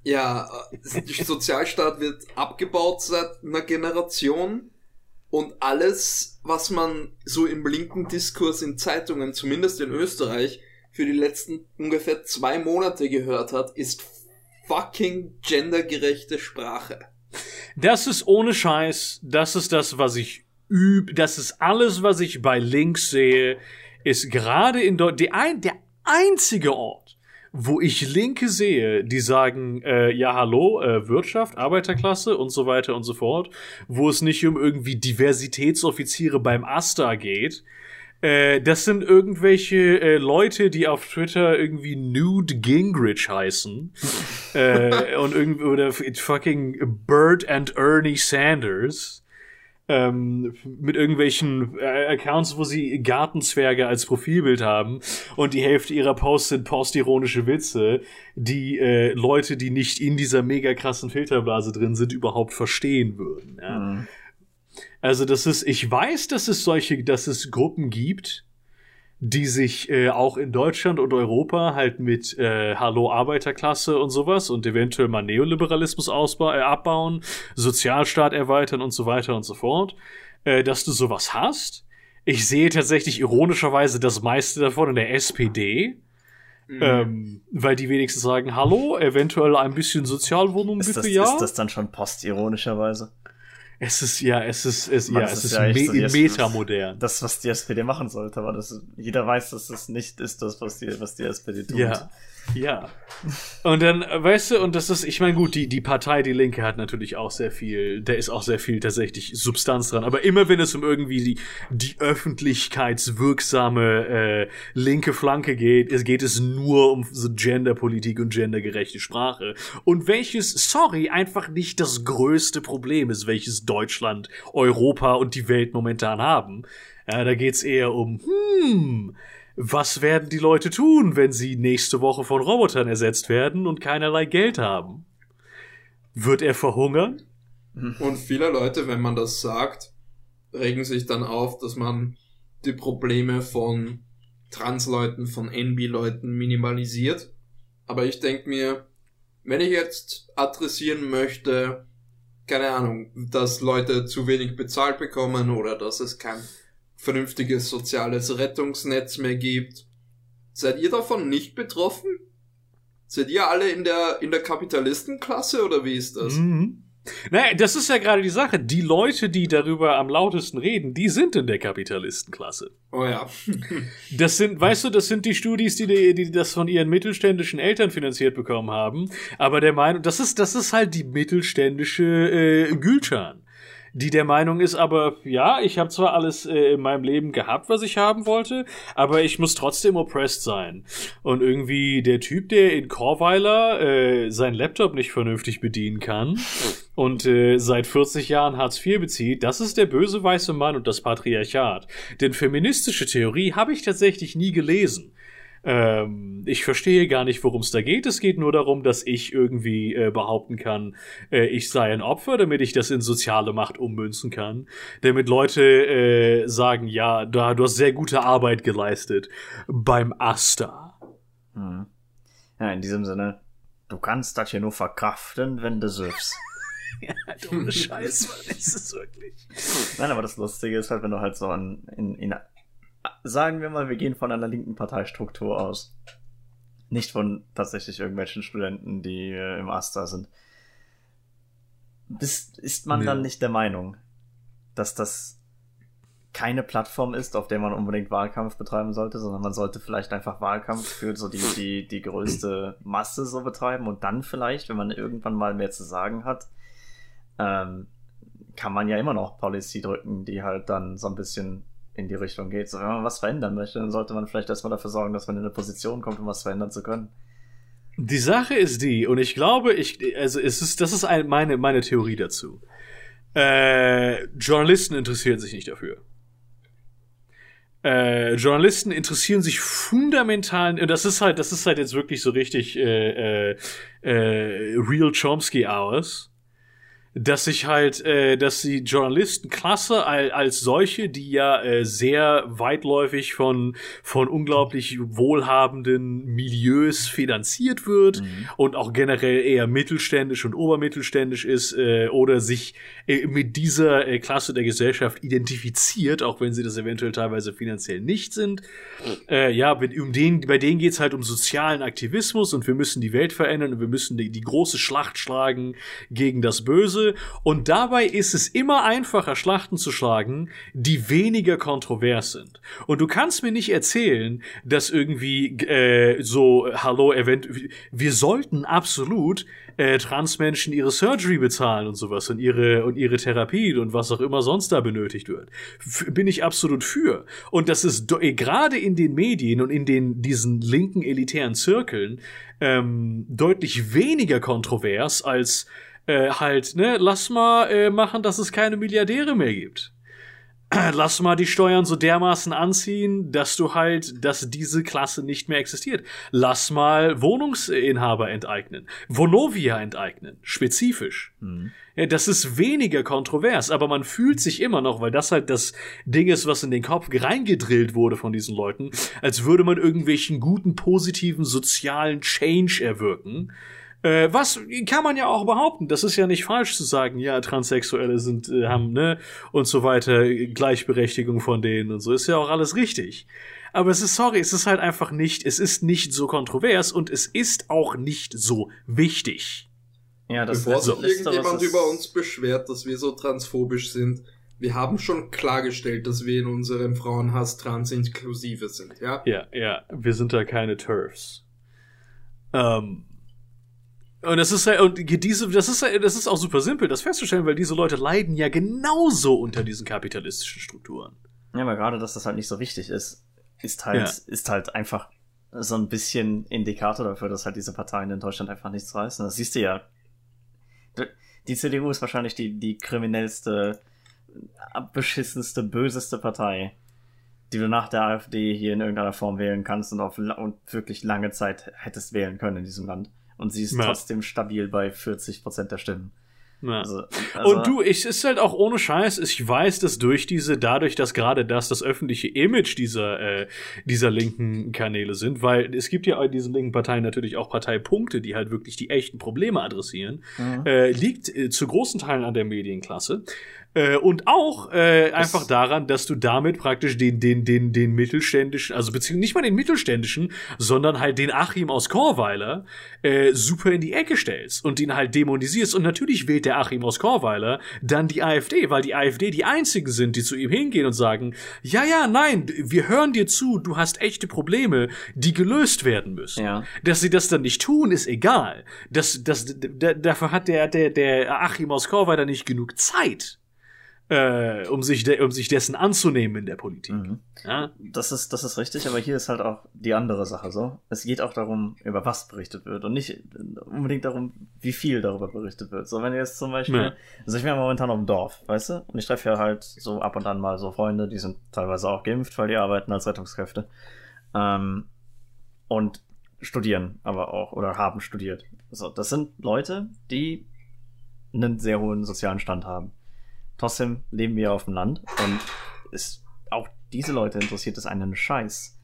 Ja, der Sozialstaat wird abgebaut seit einer Generation und alles, was man so im linken Diskurs in Zeitungen, zumindest in Österreich, für die letzten ungefähr zwei Monate gehört hat, ist fucking gendergerechte Sprache. Das ist ohne Scheiß, das ist das, was ich üb, das ist alles, was ich bei Links sehe, ist gerade in Deutschland, ein, der einzige Ort, wo ich Linke sehe, die sagen, äh, ja, hallo, äh, Wirtschaft, Arbeiterklasse und so weiter und so fort, wo es nicht um irgendwie Diversitätsoffiziere beim AStA geht, äh, das sind irgendwelche äh, Leute, die auf Twitter irgendwie Nude Gingrich heißen. äh, und irgendwie, oder fucking Bert and Ernie Sanders ähm, mit irgendwelchen äh, Accounts, wo sie Gartenzwerge als Profilbild haben und die Hälfte ihrer Posts sind postironische Witze, die äh, Leute, die nicht in dieser mega krassen Filterblase drin sind, überhaupt verstehen würden. Ja? Mhm. Also das ist, ich weiß, dass es solche, dass es Gruppen gibt, die sich äh, auch in Deutschland und Europa halt mit äh, Hallo Arbeiterklasse und sowas und eventuell mal Neoliberalismus ausba äh, abbauen, Sozialstaat erweitern und so weiter und so fort, äh, dass du sowas hast. Ich sehe tatsächlich ironischerweise das meiste davon in der SPD. Mhm. Ähm, weil die wenigstens sagen, hallo, eventuell ein bisschen Sozialwohnung bitte, das, ja. Ist das dann schon postironischerweise? Es ist, ja, es ist, es, ja, es ist, ja me so metamodern. Das, was die SPD machen sollte, aber das, jeder weiß, dass das nicht ist das, was die, was die SPD tut. Ja. Ja. Und dann, weißt du, und das ist, ich meine, gut, die, die Partei, die Linke hat natürlich auch sehr viel, da ist auch sehr viel tatsächlich Substanz dran. Aber immer wenn es um irgendwie die, die öffentlichkeitswirksame äh, linke Flanke geht, es geht es nur um so Genderpolitik und gendergerechte Sprache. Und welches, sorry, einfach nicht das größte Problem ist, welches Deutschland, Europa und die Welt momentan haben. Ja, da geht's eher um, hm, was werden die Leute tun, wenn sie nächste Woche von Robotern ersetzt werden und keinerlei Geld haben? Wird er verhungern? Und viele Leute, wenn man das sagt, regen sich dann auf, dass man die Probleme von Transleuten, von NB-Leuten minimalisiert. Aber ich denke mir, wenn ich jetzt adressieren möchte, keine Ahnung, dass Leute zu wenig bezahlt bekommen oder dass es kein vernünftiges soziales Rettungsnetz mehr gibt. Seid ihr davon nicht betroffen? Seid ihr alle in der, in der Kapitalistenklasse oder wie ist das? Mhm. Naja, das ist ja gerade die Sache. Die Leute, die darüber am lautesten reden, die sind in der Kapitalistenklasse. Oh ja. das sind, weißt du, das sind die Studis, die, die, die das von ihren mittelständischen Eltern finanziert bekommen haben. Aber der Meinung, das ist, das ist halt die mittelständische äh, Gülcan die der Meinung ist, aber ja, ich habe zwar alles äh, in meinem Leben gehabt, was ich haben wollte, aber ich muss trotzdem oppressed sein. Und irgendwie der Typ, der in Chorweiler äh, sein Laptop nicht vernünftig bedienen kann und äh, seit 40 Jahren Hartz IV bezieht, das ist der böse weiße Mann und das Patriarchat. Denn feministische Theorie habe ich tatsächlich nie gelesen. Ähm, ich verstehe gar nicht, worum es da geht. Es geht nur darum, dass ich irgendwie äh, behaupten kann, äh, ich sei ein Opfer, damit ich das in soziale Macht ummünzen kann. Damit Leute äh, sagen, ja, da, du hast sehr gute Arbeit geleistet beim Asta. Mhm. Ja, in diesem Sinne, du kannst das hier nur verkraften, wenn du süffst. ja, halt ohne Scheiß, Mann, ist es wirklich. Nein, aber das Lustige ist halt, wenn du halt so an, in, in, sagen wir mal, wir gehen von einer linken Parteistruktur aus. Nicht von tatsächlich irgendwelchen Studenten, die äh, im Asta sind. Bist, ist man Nee. dann nicht der Meinung, dass das keine Plattform ist, auf der man unbedingt Wahlkampf betreiben sollte, sondern man sollte vielleicht einfach Wahlkampf für so die, die, die größte Masse so betreiben und dann vielleicht, wenn man irgendwann mal mehr zu sagen hat, ähm, kann man ja immer noch Policy drücken, die halt dann so ein bisschen in die Richtung geht. So, wenn man was verändern möchte, dann sollte man vielleicht erstmal dafür sorgen, dass man in eine Position kommt, um was verändern zu können. Die Sache ist die, und ich glaube, ich, also es ist, das ist ein, meine, meine Theorie dazu. Äh, Journalisten interessieren sich nicht dafür. Äh, Journalisten interessieren sich fundamental, und das ist halt, das ist halt jetzt wirklich so richtig äh, äh, äh, Real Chomsky Hours, dass sich halt, äh, dass die Journalistenklasse al- als solche, die ja äh, sehr weitläufig von von unglaublich wohlhabenden Milieus finanziert wird und auch generell eher mittelständisch und obermittelständisch ist äh, oder sich äh, mit dieser äh, Klasse der Gesellschaft identifiziert, auch wenn sie das eventuell teilweise finanziell nicht sind. Äh, ja, mit, um den, bei denen geht's halt um sozialen Aktivismus und wir müssen die Welt verändern und wir müssen die, die große Schlacht schlagen gegen das Böse. Und dabei ist es immer einfacher, Schlachten zu schlagen, die weniger kontrovers sind. Und du kannst mir nicht erzählen, dass irgendwie äh, so, hallo, event wir sollten absolut äh, Transmenschen ihre Surgery bezahlen und sowas und ihre und ihre Therapie und was auch immer sonst da benötigt wird. F bin ich absolut für. Und das ist eh, gerade in den Medien und in den diesen linken elitären Zirkeln ähm, deutlich weniger kontrovers als äh, halt, ne, lass mal äh, machen, dass es keine Milliardäre mehr gibt. Lass mal die Steuern so dermaßen anziehen, dass du halt, dass diese Klasse nicht mehr existiert. Lass mal Wohnungsinhaber enteignen. Vonovia enteignen. Spezifisch. Ja, das ist weniger kontrovers, aber man fühlt sich immer noch, weil das halt das Ding ist, was in den Kopf reingedrillt wurde von diesen Leuten, als würde man irgendwelchen guten, positiven, sozialen Change erwirken. Äh, was kann man ja auch behaupten. Das ist ja nicht falsch zu sagen, ja, Transsexuelle sind, äh, haben, ne, und so weiter, Gleichberechtigung von denen und so. Ist ja auch alles richtig. Aber es ist, sorry, es ist halt einfach nicht, es ist nicht so kontrovers und es ist auch nicht so wichtig. Ja, das Bevor sich irgendjemand über uns beschwert, dass wir so transphobisch sind, wir haben schon klargestellt, dass wir in unserem Frauenhass transinklusive sind, ja? Ja, ja, wir sind da keine Turfs. Ähm, und das ist halt, und diese, das ist, halt- das ist auch super simpel, das festzustellen, weil diese Leute leiden ja genauso unter diesen kapitalistischen Strukturen. Ja, aber gerade, dass das halt nicht so wichtig ist, ist halt, Ja. ist halt einfach so ein bisschen Indikator dafür, dass halt diese Parteien in Deutschland einfach nichts reißen. Das siehst du ja. Die CDU ist wahrscheinlich die, die kriminellste, abbeschissenste, böseste Partei, die du nach der AfD hier in irgendeiner Form wählen kannst und auf und wirklich lange Zeit hättest wählen können in diesem Land. Und sie ist Ja. trotzdem stabil bei 40 Prozent der Stimmen. Ja. Also, also, und du, ich ist halt auch ohne Scheiß, ich weiß, dass durch diese, dadurch, dass gerade das das öffentliche Image dieser, äh, dieser linken Kanäle sind, weil es gibt ja in diesen linken Parteien natürlich auch Parteipunkte, die halt wirklich die echten Probleme adressieren, Mhm. äh, liegt äh, zu großen Teilen an der Medienklasse. Äh, und auch äh, einfach daran, dass du damit praktisch den, den, den, den mittelständischen, also beziehungsweise nicht mal den mittelständischen, sondern halt den Achim aus Chorweiler äh, super in die Ecke stellst und ihn halt dämonisierst. Und natürlich wählt der Achim aus Chorweiler dann die AfD, weil die AfD die einzigen sind, die zu ihm hingehen und sagen, ja, ja, nein, wir hören dir zu, du hast echte Probleme, die gelöst werden müssen. Ja. Dass sie das dann nicht tun, ist egal. Das, das, dafür hat der, der, der Achim aus Chorweiler nicht genug Zeit, äh, um, sich de, um sich dessen anzunehmen in der Politik. Mhm. Ja? Das ist, das ist richtig, aber hier ist halt auch die andere Sache so. Es geht auch darum, über was berichtet wird und nicht unbedingt darum, wie viel darüber berichtet wird. So, wenn ihr jetzt zum Beispiel, Ja. also ich bin ja momentan auf dem Dorf, weißt du? Und ich treffe ja halt so ab und an mal so Freunde, die sind teilweise auch geimpft, weil die arbeiten als Rettungskräfte. Ähm, und studieren aber auch oder haben studiert. So, das sind Leute, die einen sehr hohen sozialen Stand haben. Trotzdem leben wir auf dem Land und ist auch diese Leute interessiert es einen Scheiß,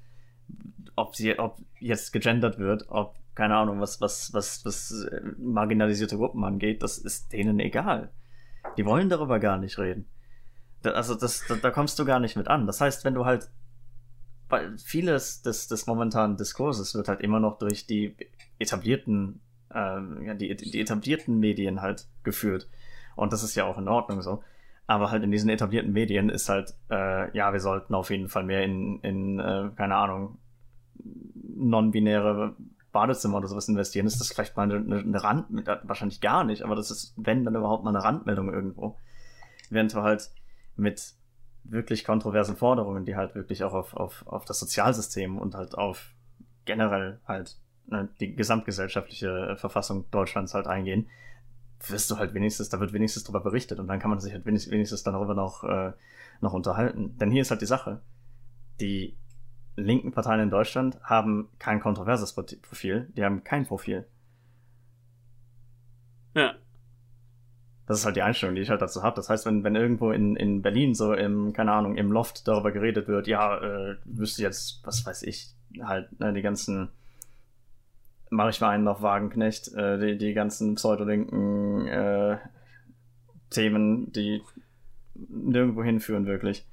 ob sie, ob jetzt gegendert wird, ob keine Ahnung, was was was was äh, marginalisierte Gruppen angeht, das ist denen egal. Die wollen darüber gar nicht reden. Da, also das, da, da kommst du gar nicht mit an. Das heißt, wenn du halt weil vieles des, des momentanen Diskurses wird halt immer noch durch die etablierten, ähm, ja, die, die etablierten Medien halt geführt. Und das ist ja auch in Ordnung so. Aber halt in diesen etablierten Medien ist halt, äh, ja, wir sollten auf jeden Fall mehr in, in äh, keine Ahnung, non-binäre Badezimmer oder sowas investieren. Ist das vielleicht mal eine, eine Rand, wahrscheinlich gar nicht, aber das ist, wenn, dann überhaupt mal eine Randmeldung irgendwo. Während du halt mit wirklich kontroversen Forderungen, die halt wirklich auch auf, auf, auf das Sozialsystem und halt auf generell halt ne, die gesamtgesellschaftliche Verfassung Deutschlands halt eingehen, wirst du halt wenigstens, da wird wenigstens drüber berichtet und dann kann man sich halt wenigstens, wenigstens darüber noch, äh, noch unterhalten. Denn hier ist halt die Sache. Die linken Parteien in Deutschland haben kein kontroverses Profil, die haben kein Profil. Ja. Das ist halt die Einstellung, die ich halt dazu habe. Das heißt, wenn, wenn irgendwo in, in Berlin so im, keine Ahnung, im Loft darüber geredet wird, ja, äh, wüsste jetzt, was weiß ich, halt, ne, die ganzen, mache ich mal einen auf Wagenknecht, äh, die, die ganzen pseudolinken äh, Themen, die nirgendwo hinführen wirklich.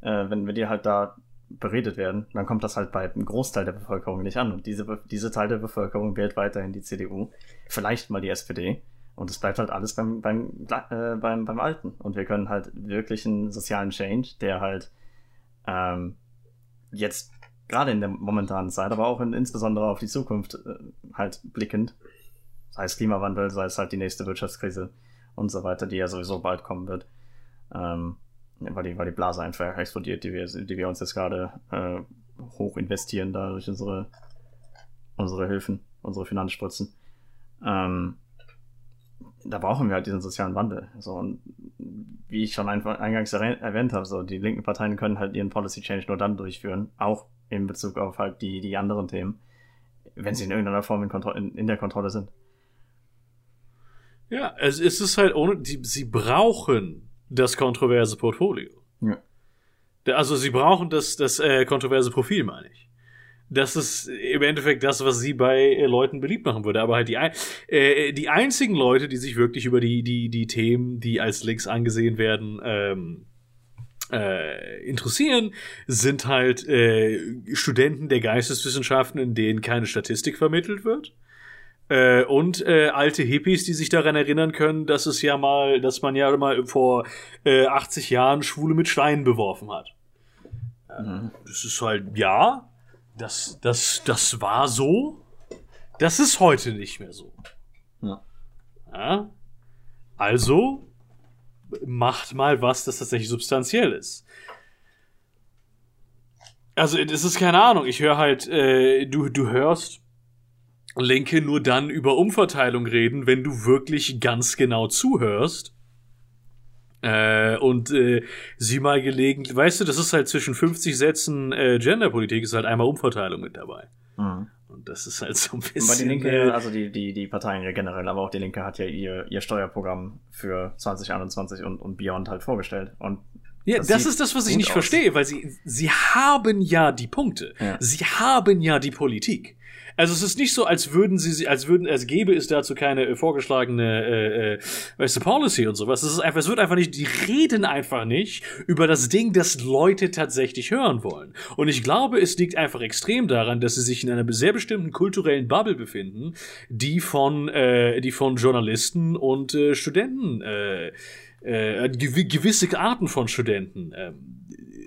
Äh, wenn wir die halt da beredet werden, dann kommt das halt bei einem Großteil der Bevölkerung nicht an. Und diese, diese Teil der Bevölkerung wählt weiterhin die CDU, vielleicht mal die SPD. Und es bleibt halt alles beim, beim, äh, beim, beim Alten. Und wir können halt wirklich einen sozialen Change, der halt ähm, jetzt gerade in der momentanen Zeit, aber auch in, insbesondere auf die Zukunft äh, halt blickend, sei es Klimawandel, sei es halt die nächste Wirtschaftskrise und so weiter, die ja sowieso bald kommen wird, ähm, weil, die, weil die Blase einfach explodiert, die wir, die wir uns jetzt gerade äh, hoch investieren, da durch unsere, unsere Hilfen, unsere Finanzspritzen. Ähm, da brauchen wir halt diesen sozialen Wandel. So, und wie ich schon eingangs erwähnt habe, so, die linken Parteien können halt ihren Policy Change nur dann durchführen, auch in Bezug auf halt die, die anderen Themen, wenn sie in irgendeiner Form in, Kontro in, in der Kontrolle sind. Ja, es, es ist halt ohne, die, sie brauchen das kontroverse Portfolio. Ja. Also sie brauchen das, das äh, kontroverse Profil, meine ich das ist im Endeffekt das, was sie bei äh, Leuten beliebt machen würde. Aber halt die, äh, die einzigen Leute, die sich wirklich über die, die, die Themen, die als links angesehen werden, ähm, äh, interessieren, sind halt äh, Studenten der Geisteswissenschaften, in denen keine Statistik vermittelt wird. Äh, und äh, alte Hippies, die sich daran erinnern können, dass es ja mal, dass man ja mal vor äh, 80 Jahren Schwule mit Steinen beworfen hat. Mhm. Das ist halt, ja, das, das, das war so. Das ist heute nicht mehr so. Ja. ja. Also macht mal was, das tatsächlich substanziell ist. Also, es ist keine Ahnung. Ich höre halt, äh, du, du hörst Linke nur dann über Umverteilung reden, wenn du wirklich ganz genau zuhörst äh, und äh, sie mal gelegentlich, weißt du, das ist halt zwischen 50 Sätzen äh, Genderpolitik, ist halt einmal Umverteilung mit dabei. Mhm. Und das ist halt so ein bisschen. Bei die Linke, äh, also die, die, die Parteien ja generell, aber auch die Linke hat ja ihr, ihr Steuerprogramm für 2021 und, und Beyond halt vorgestellt. Und ja, das, das ist das, was ich nicht aus. verstehe, weil sie, sie haben ja die Punkte. Ja. Sie haben ja die Politik. Also es ist nicht so, als würden sie, als würden, als gäbe es dazu keine äh, vorgeschlagene, äh, äh, weißt du, Policy und sowas. Es ist einfach, es wird einfach nicht, die reden einfach nicht über das Ding, das Leute tatsächlich hören wollen. Und ich glaube, es liegt einfach extrem daran, dass sie sich in einer sehr bestimmten kulturellen Bubble befinden, die von, äh, die von Journalisten und äh, Studenten, äh, äh, gewisse Arten von Studenten äh,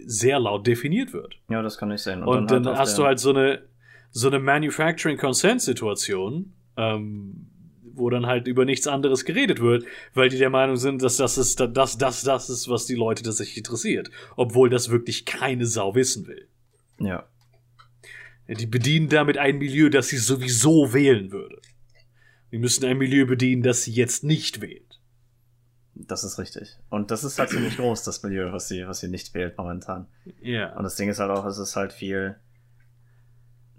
sehr laut definiert wird. Ja, das kann ich sehen. Und, und dann, dann halt hast du halt so eine so eine Manufacturing Consent Situation, ähm, wo dann halt über nichts anderes geredet wird, weil die der Meinung sind, dass das ist, das, das, das ist, was die Leute tatsächlich interessiert. Obwohl das wirklich keine Sau wissen will. Ja. Die bedienen damit ein Milieu, das sie sowieso wählen würde. Die müssen ein Milieu bedienen, das sie jetzt nicht wählt. Das ist richtig. Und das ist halt ziemlich groß, das Milieu, was sie, was sie nicht wählt momentan. Ja. Und das Ding ist halt auch, es ist halt viel,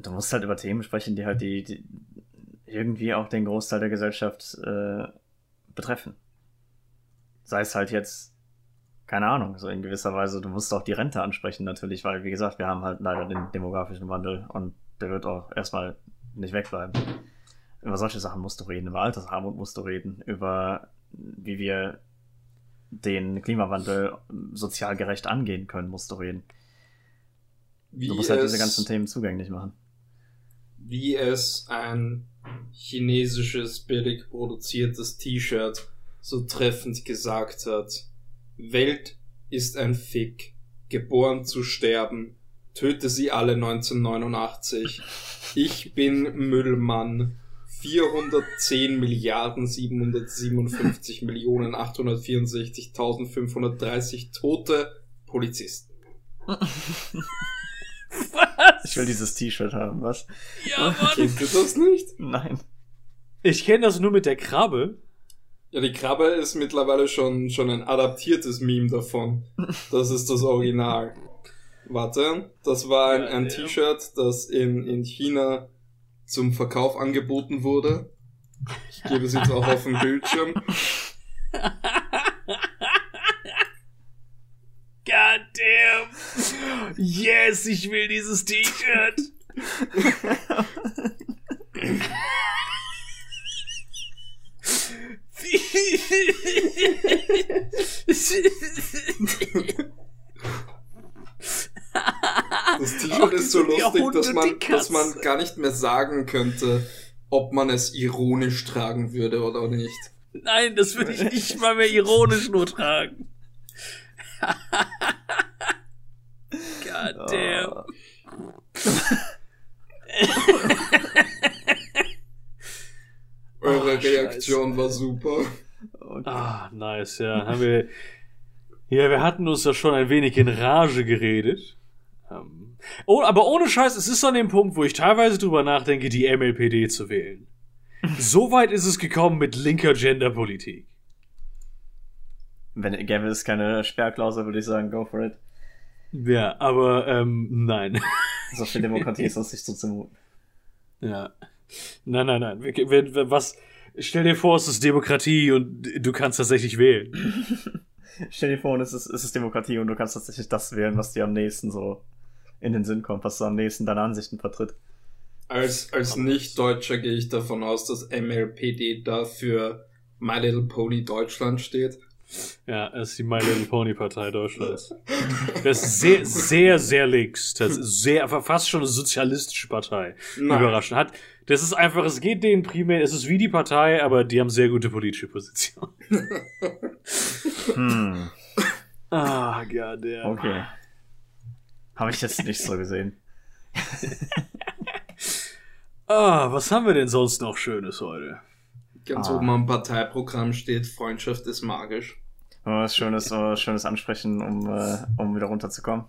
du musst halt über Themen sprechen, die halt die, die irgendwie auch den Großteil der Gesellschaft äh, betreffen. Sei es halt jetzt, keine Ahnung, so in gewisser Weise, du musst auch die Rente ansprechen natürlich, weil, wie gesagt, wir haben halt leider den demografischen Wandel und der wird auch erstmal nicht wegbleiben. Über solche Sachen musst du reden, über Altersarmut musst du reden, über wie wir den Klimawandel sozial gerecht angehen können, musst du reden. Wie du musst halt es, diese ganzen Themen zugänglich machen. Wie es ein chinesisches billig produziertes T-Shirt so treffend gesagt hat. Welt ist ein Fick, geboren zu sterben, töte sie alle 1989. Ich bin Müllmann. 410 Milliarden 757 Millionen 864.530 tote Polizisten. Ich will dieses T-Shirt haben, was? Ja, Mann. Kennt ihr das nicht? Nein. Ich kenne das nur mit der Krabbe. Ja, die Krabbe ist mittlerweile schon, schon ein adaptiertes Meme davon. Das ist das Original. Warte, das war ein, ein ja. T-Shirt, das in, in China zum Verkauf angeboten wurde. Ich gebe es jetzt auch auf den Bildschirm. God damn. Yes, ich will dieses T-Shirt. Das T-Shirt Ach, ist so lustig, dass man, dass man gar nicht mehr sagen könnte, ob man es ironisch tragen würde oder nicht. Nein, das würde ich nicht mal mehr ironisch nur tragen. God damn. Eure Oh, Reaktion Scheiße. war super. Okay. Ah, nice, ja. Haben wir. Ja, wir hatten uns ja schon ein wenig in Rage geredet. Ähm, oh, aber ohne Scheiß, es ist an dem Punkt, wo ich teilweise drüber nachdenke, die MLPD zu wählen. So weit ist es gekommen mit linker Genderpolitik. Wenn gäbe es keine Sperrklausel, würde ich sagen, go for it. Ja, aber ähm, nein. So viel Demokratie ist uns nicht so zumuten. Ja. Nein, nein, nein. Wir- wir- wir- Was? Stell dir vor, es ist Demokratie und du kannst tatsächlich wählen. Stell dir vor, es ist, es ist Demokratie und du kannst tatsächlich das wählen, was dir am nächsten so in den Sinn kommt, was so am nächsten deine Ansichten vertritt. Als, als Nicht-Deutscher gehe ich davon aus, dass MLPD dafür My Little Pony Deutschland steht. Ja, das ist die My Little Pony Partei Deutschlands. Das ist sehr, sehr, sehr links. Das ist sehr, fast schon eine sozialistische Partei. Nein. Überraschend. Hat, das ist einfach, es geht denen primär, es ist wie die Partei, aber die haben sehr gute politische Position. Hm, Ah, god damn. okay. Habe ich jetzt nicht so gesehen. Ah, was haben wir denn sonst noch Schönes heute? Ganz Ah. oben am Parteiprogramm steht, Freundschaft ist magisch. Was Schönes, was Schönes ansprechen, um, äh, um wieder runterzukommen?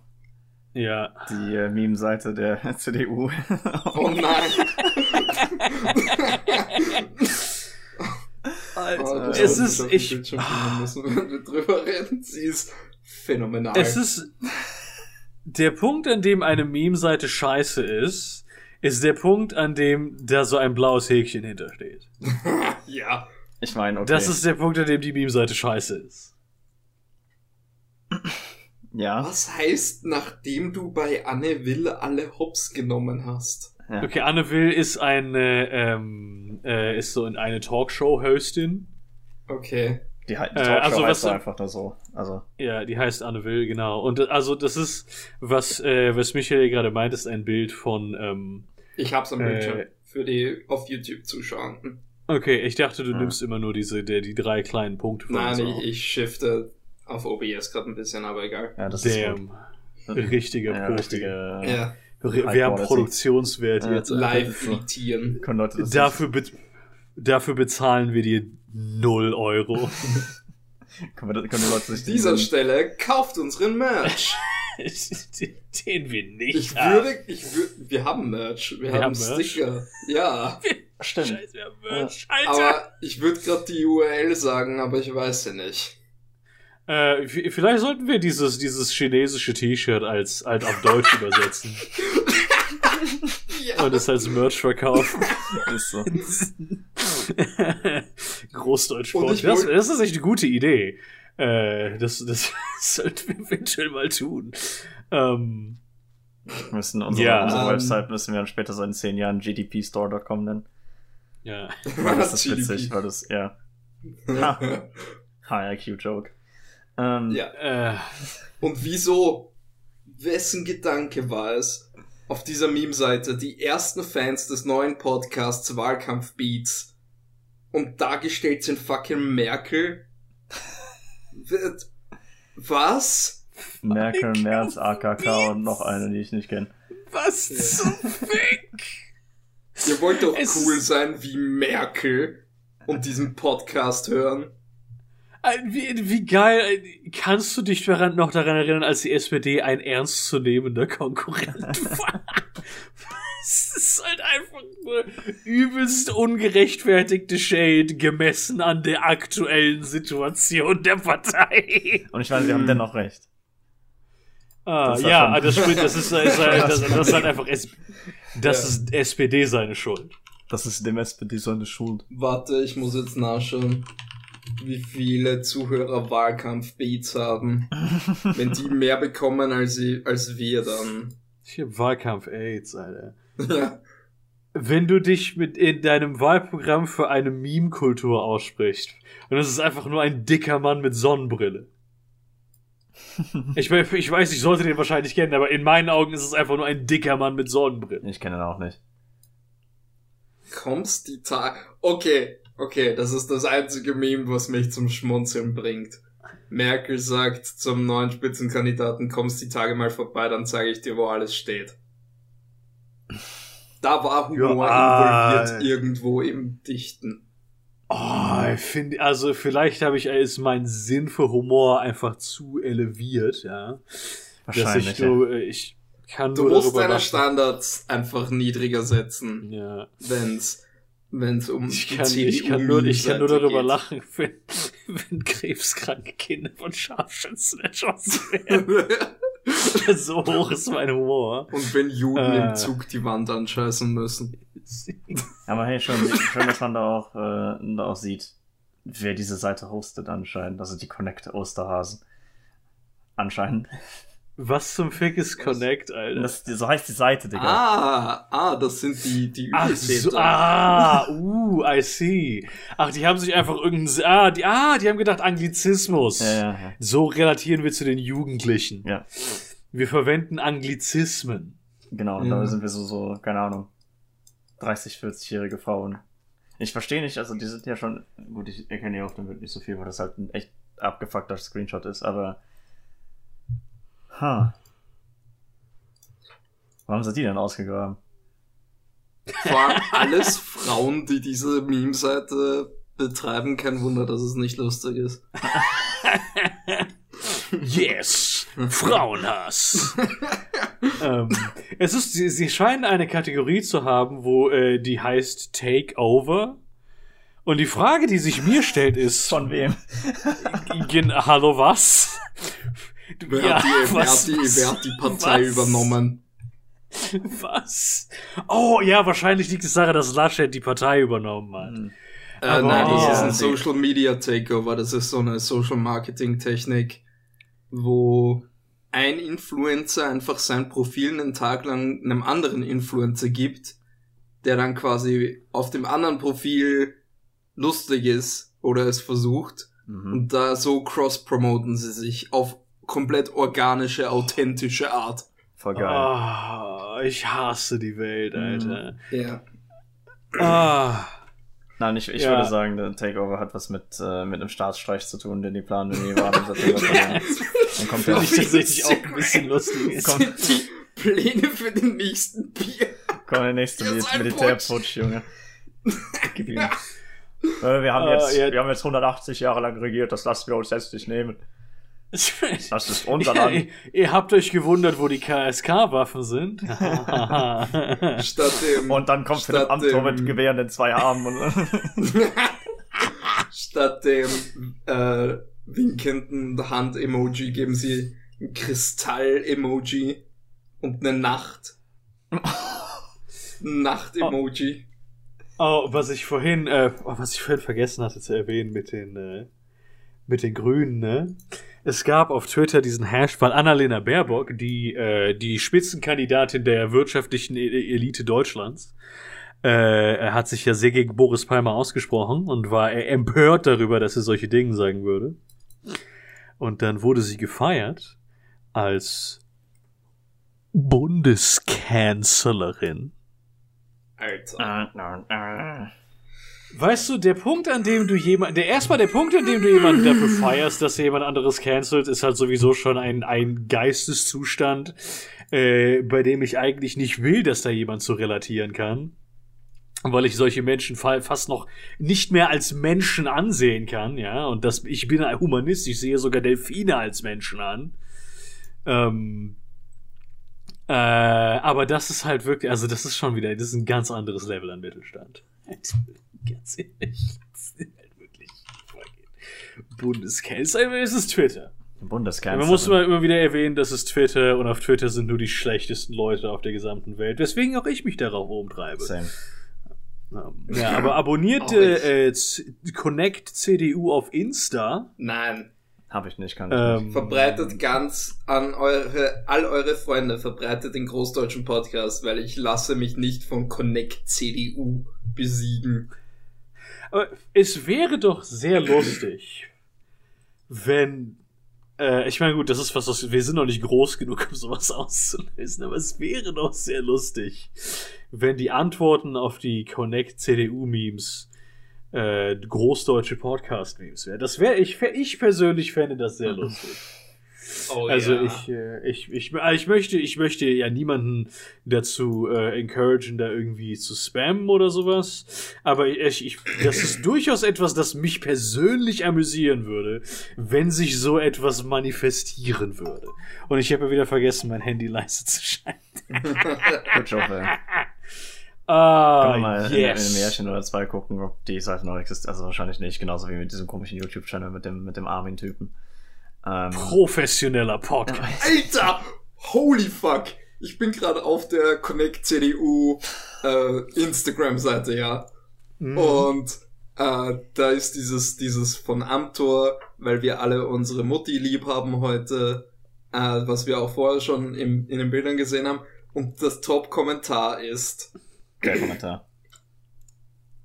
Ja. Die äh, Meme-Seite der CDU. Oh nein! Alter, Oh, das es ist, ich, müssen, wenn wir drüber reden. Sie ist phänomenal. Es ist der Punkt, an dem eine Meme-Seite scheiße ist, ist der Punkt, an dem da so ein blaues Häkchen hintersteht. ja. Ich meine, okay. Das ist der Punkt, an dem die Meme-Seite scheiße ist. Ja. Was heißt, nachdem du bei Anne Will alle Hops genommen hast? ja. Okay, Anne Will ist eine, ähm, äh, ist so eine Talkshow-Hostin. Okay. Die, halt- die Äh, Talkshow also was heißt so- einfach nur so. Also, Ja, die heißt Anne Will, genau. Und äh, also das ist, was, äh, was Michael gerade meint, ist ein Bild von, ähm, Ich hab's am Äh. Bildschirm. Für die auf YouTube Zuschauer. okay, ich dachte, du Ah. nimmst immer nur diese, der, die drei kleinen Punkte von Nein, so. ich, ich shifte auf OBS gerade ein bisschen, aber egal. ja, das Damn. ist gut. Richtiger ja, Profi. richtige. Ja, Wir haben. Produktionswert Ja, jetzt. Live frittieren. Können Leute das Dafür, be dafür bezahlen wir dir 0 Euro. Können, wir, können Leute sich An dieser Stelle kauft unseren Merch. Den wir nicht Ich haben. würde, ich würde, wir haben Merch. Wir, Wir haben, haben Merch? Sticker. Ja. Stimmt. Scheiße, wir haben Merch. Alter! Aber ich würde gerade die URL sagen, aber ich weiß sie nicht. Äh, vielleicht sollten wir dieses, dieses chinesische T-Shirt als, als auf Deutsch übersetzen. Ja. und es als Merch verkaufen. Ist so. Großdeutsch das, das ist echt eine gute Idee. Äh, das, das sollten wir eventuell mal tun. Ähm, Wir müssen unsere, Ja, unsere ähm, Website müssen wir dann später so in zehn Jahren gdpstore.com nennen. ja. Weil das ist witzig, weil das, ja. High IQ Joke. Ähm, ja. Äh, Und wieso, wessen Gedanke war es, auf dieser Meme-Seite die ersten Fans des neuen Podcasts Wahlkampf-Beats und dargestellt sind fucking Merkel? Wird- Was? Merkel, Merz, AKK Beats. und noch eine, die ich nicht kenne. was zum Fick? Ihr wollt doch Es- cool sein wie Merkel und diesen Podcast hören. Äh, Wie, wie geil, äh, kannst du dich daran, noch daran erinnern, als die SPD ein ernstzunehmender Konkurrent war? Es ist halt einfach nur übelst ungerechtfertigte Shade gemessen an der aktuellen Situation der Partei. Und ich meine, wir haben dennoch recht. Ah, Das ja, das stimmt, das ist, das, ist, das, das ist halt einfach, das Ja. ist SPD seine Schuld. Das ist dem SPD seine Schuld. Warte, ich muss jetzt nachschauen, wie viele Zuhörer Wahlkampf-Beats haben. Wenn die mehr bekommen als, sie, als wir, dann. Ich hab Wahlkampf-Aids, Alter. Ja. wenn du dich mit in deinem Wahlprogramm für eine Meme-Kultur aussprichst und es ist einfach nur ein dicker Mann mit Sonnenbrille. Ich, ich weiß, ich sollte den wahrscheinlich kennen, aber in meinen Augen ist es einfach nur ein dicker Mann mit Sonnenbrille. Ich kenne ihn auch nicht. Kommst die Tage. Okay, okay, das ist das einzige Meme, was mich zum Schmunzeln bringt. Merkel sagt zum neuen Spitzenkandidaten, kommst die Tage mal vorbei, dann zeige ich dir, wo alles steht. Da war Humor Ja, involviert äh. irgendwo im Dichten. Oh, ich finde, also vielleicht habe ich ist mein Sinn für Humor einfach zu eleviert, ja. Dass Wahrscheinlich. ich, so, äh, ich kann Du nur musst deine. Standards einfach niedriger setzen, Ja. wenn's, wenn's um Ich die kann, ich kann nur, ich kann nur darüber geht. lachen, wenn, wenn krebskranke Kinder von Scharfschützen erschossen werden. so hoch ist mein Humor. Und wenn Juden Äh. im Zug die Wand anscheißen müssen. Aber hey, schon, schön, dass man da auch, äh, da auch sieht, wer diese Seite hostet anscheinend. Also die Connect Osterhasen. Anscheinend. Was zum Fick ist Connect, Alter? Das, so heißt die Seite, Digga. Ah, ah, das sind die, die Ach Übeltäter. so, ah, uh, I see. Ach, die haben sich einfach irgendein, ah, die, ah, die haben gedacht Anglizismus. Ja, ja, ja. So relatieren wir zu den Jugendlichen. Ja, Wir verwenden Anglizismen. genau. Und Ja. da sind wir so, so, keine Ahnung, 30, 40-jährige Frauen. Ich verstehe nicht, also die sind ja schon, gut, ich erkenne ja auf dem Bild nicht so viel, weil das halt ein echt abgefuckter Screenshot ist, aber. Ha. Haben sie die denn ausgegraben? Waren alles Frauen, die diese Meme-Seite betreiben. Kein Wunder, dass es nicht lustig ist. Yes! Frauenhass! ähm, es ist, sie, sie scheinen eine Kategorie zu haben, wo äh, die heißt Takeover. Und die Frage, die sich mir stellt, ist: Von wem? Gen Hallo, was? Wer, Ja, hat, die, wer, was- hat, die, wer hat die Partei was? übernommen? Was? Oh, ja, wahrscheinlich liegt es daran, dass Laschet die Partei übernommen hat. Hm. Äh, Aber- nein, das Oh. ist ein Social Media Takeover. Das ist so eine Social Marketing Technik, wo ein Influencer einfach sein Profil einen Tag lang einem anderen Influencer gibt, der dann quasi auf dem anderen Profil lustig ist oder es versucht. Mhm. Und da so cross-promoten sie sich auf komplett organische, authentische Art. Voll geil. Ah, ich hasse die Welt, Alter. Ja. Ah. Nein, ich, ich Ja. würde sagen, der Takeover hat was mit, äh, mit einem Staatsstreich zu tun, den die planen, wenn die Wahlen im September verlieren. Dann kommt ich tatsächlich auch ein bisschen lustig. Komm. sind die Pläne für den nächsten Bier. Komm, der nächste Mil ein Militärputsch, Junge. Gib ihm. Äh, wir, haben Ah, jetzt, ja. wir haben jetzt 180 Jahre lang regiert, das lassen wir uns jetzt nicht nehmen. Das ist unser Ja, Land. ihr, ihr habt euch gewundert, wo die KSK-Waffen sind. Statt dem, Und dann kommt Philipp Amthor dem- mit Gewehren in zwei Armen. Und, statt dem äh, winkenden Hand-Emoji geben sie ein Kristall-Emoji und eine Nacht. Nacht-Emoji. Oh, was ich vorhin, äh, oh, was ich vorhin vergessen hatte zu erwähnen mit den, äh, mit den Grünen, ne? Es gab auf Twitter diesen Hash, weil Annalena Baerbock, die, äh, die Spitzenkandidatin der wirtschaftlichen E- Elite Deutschlands, äh, hat sich ja sehr gegen Boris Palmer ausgesprochen und war empört darüber, dass er solche Dinge sagen würde. Und dann wurde sie gefeiert als Bundeskanzlerin. Alter. Weißt du, der Punkt, an dem du jemand, der erstmal der Punkt, an dem du jemanden dafür feierst, dass er jemand anderes cancelt, ist halt sowieso schon ein, ein Geisteszustand, äh, bei dem ich eigentlich nicht will, dass da jemand so relatieren kann. Weil ich solche Menschen fa- fast noch nicht mehr als Menschen ansehen kann, ja. Und das, ich bin ein Humanist, ich sehe sogar Delfine als Menschen an. Ähm, äh, aber das ist halt wirklich, also das ist schon wieder, das ist ein ganz anderes Level an Mittelstand. Ganz ehrlich. Das ist halt wirklich Bundeskanzler, es ist Twitter. Bundeskanzlerin. Man muss immer, immer wieder erwähnen, das ist Twitter und auf Twitter sind nur die schlechtesten Leute auf der gesamten Welt, weswegen auch ich mich darauf umtreibe. Same. Ja, aber abonniert äh, Z- Connect CDU auf Insta. Nein. Habe ich nicht, kann ich nicht. Ähm, Verbreitet ganz an eure, all eure Freunde, verbreitet den großdeutschen Podcast, weil ich lasse mich nicht von Connect CDU besiegen. Aber es wäre doch sehr lustig, wenn. Äh, ich meine, gut, das ist was, was wir sind noch nicht groß genug, um sowas auszulösen, aber es wäre doch sehr lustig, wenn die Antworten auf die Connect CDU-Memes äh, großdeutsche Podcast-Memes wären. Das wäre, ich, ich persönlich fände das sehr lustig. Oh, Also ja. ich, äh, ich, ich, äh, ich möchte, ich möchte ja niemanden dazu äh, encouragen, da irgendwie zu spammen oder sowas. Aber ich, ich, das ist durchaus etwas, das mich persönlich amüsieren würde, wenn sich so etwas manifestieren würde. Und ich habe ja wieder vergessen, mein Handy leise zu schalten. Good. Ah, Können wir mal in, in ein yes. Märchen oder zwei gucken, ob die Seite noch existiert. Also wahrscheinlich nicht, genauso wie mit diesem komischen YouTube-Channel mit dem, mit dem Armin-Typen. Ähm, Professioneller Podcast. Alter! Holy fuck! Ich bin gerade auf der Connect CDU äh, Instagram-Seite, ja. Mhm. Und äh, da ist dieses, dieses von Amtor, weil wir alle unsere Mutti lieb haben heute, äh, was wir auch vorher schon im, in den Bildern gesehen haben. Und das Top-Kommentar ist, Geil Kommentar.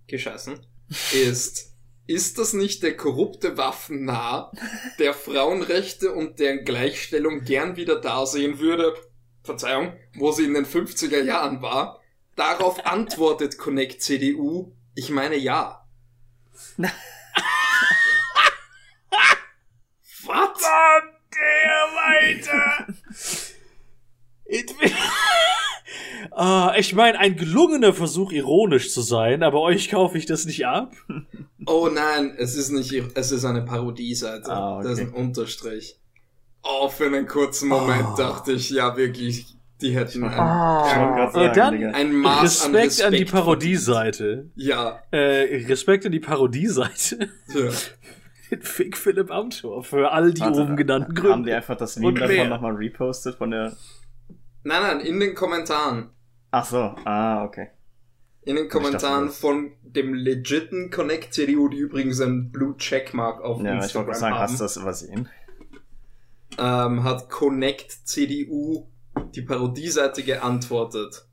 gescheißen, ist, ist das nicht der korrupte Waffennah, der Frauenrechte und deren Gleichstellung gern wieder da sehen würde, Verzeihung, wo sie in den 50er Jahren war? Darauf antwortet Connect CDU, ich meine ja. Was? der weiter. Ah, ich meine, ein gelungener Versuch, ironisch zu sein, aber euch kaufe ich das nicht ab. Oh nein, es ist nicht, es ist eine Parodieseite. Ah, okay. Das ist ein Unterstrich. Oh, für einen kurzen Moment Oh. dachte ich, ja wirklich, die hätten ein, Ich wollte grad Äh, sagen, dann- ein Maß an Respekt an die Respekt Parodieseite. Ja, Äh, Respekt an die Parodieseite. ja. Mit Fick Philipp Amthor für all die oben genannten Haben Gründe. die einfach das Meme davon nochmal repostet von der. Nein, nein, in den Kommentaren. Ach so, ah, okay. In den Kommentaren das- von dem legiten Connect CDU, die übrigens einen Blue Checkmark auf Ja, ich wollte Instagram gerade sagen, haben, hast du das übersehen? ähm, hat Connect CDU die Parodieseite geantwortet.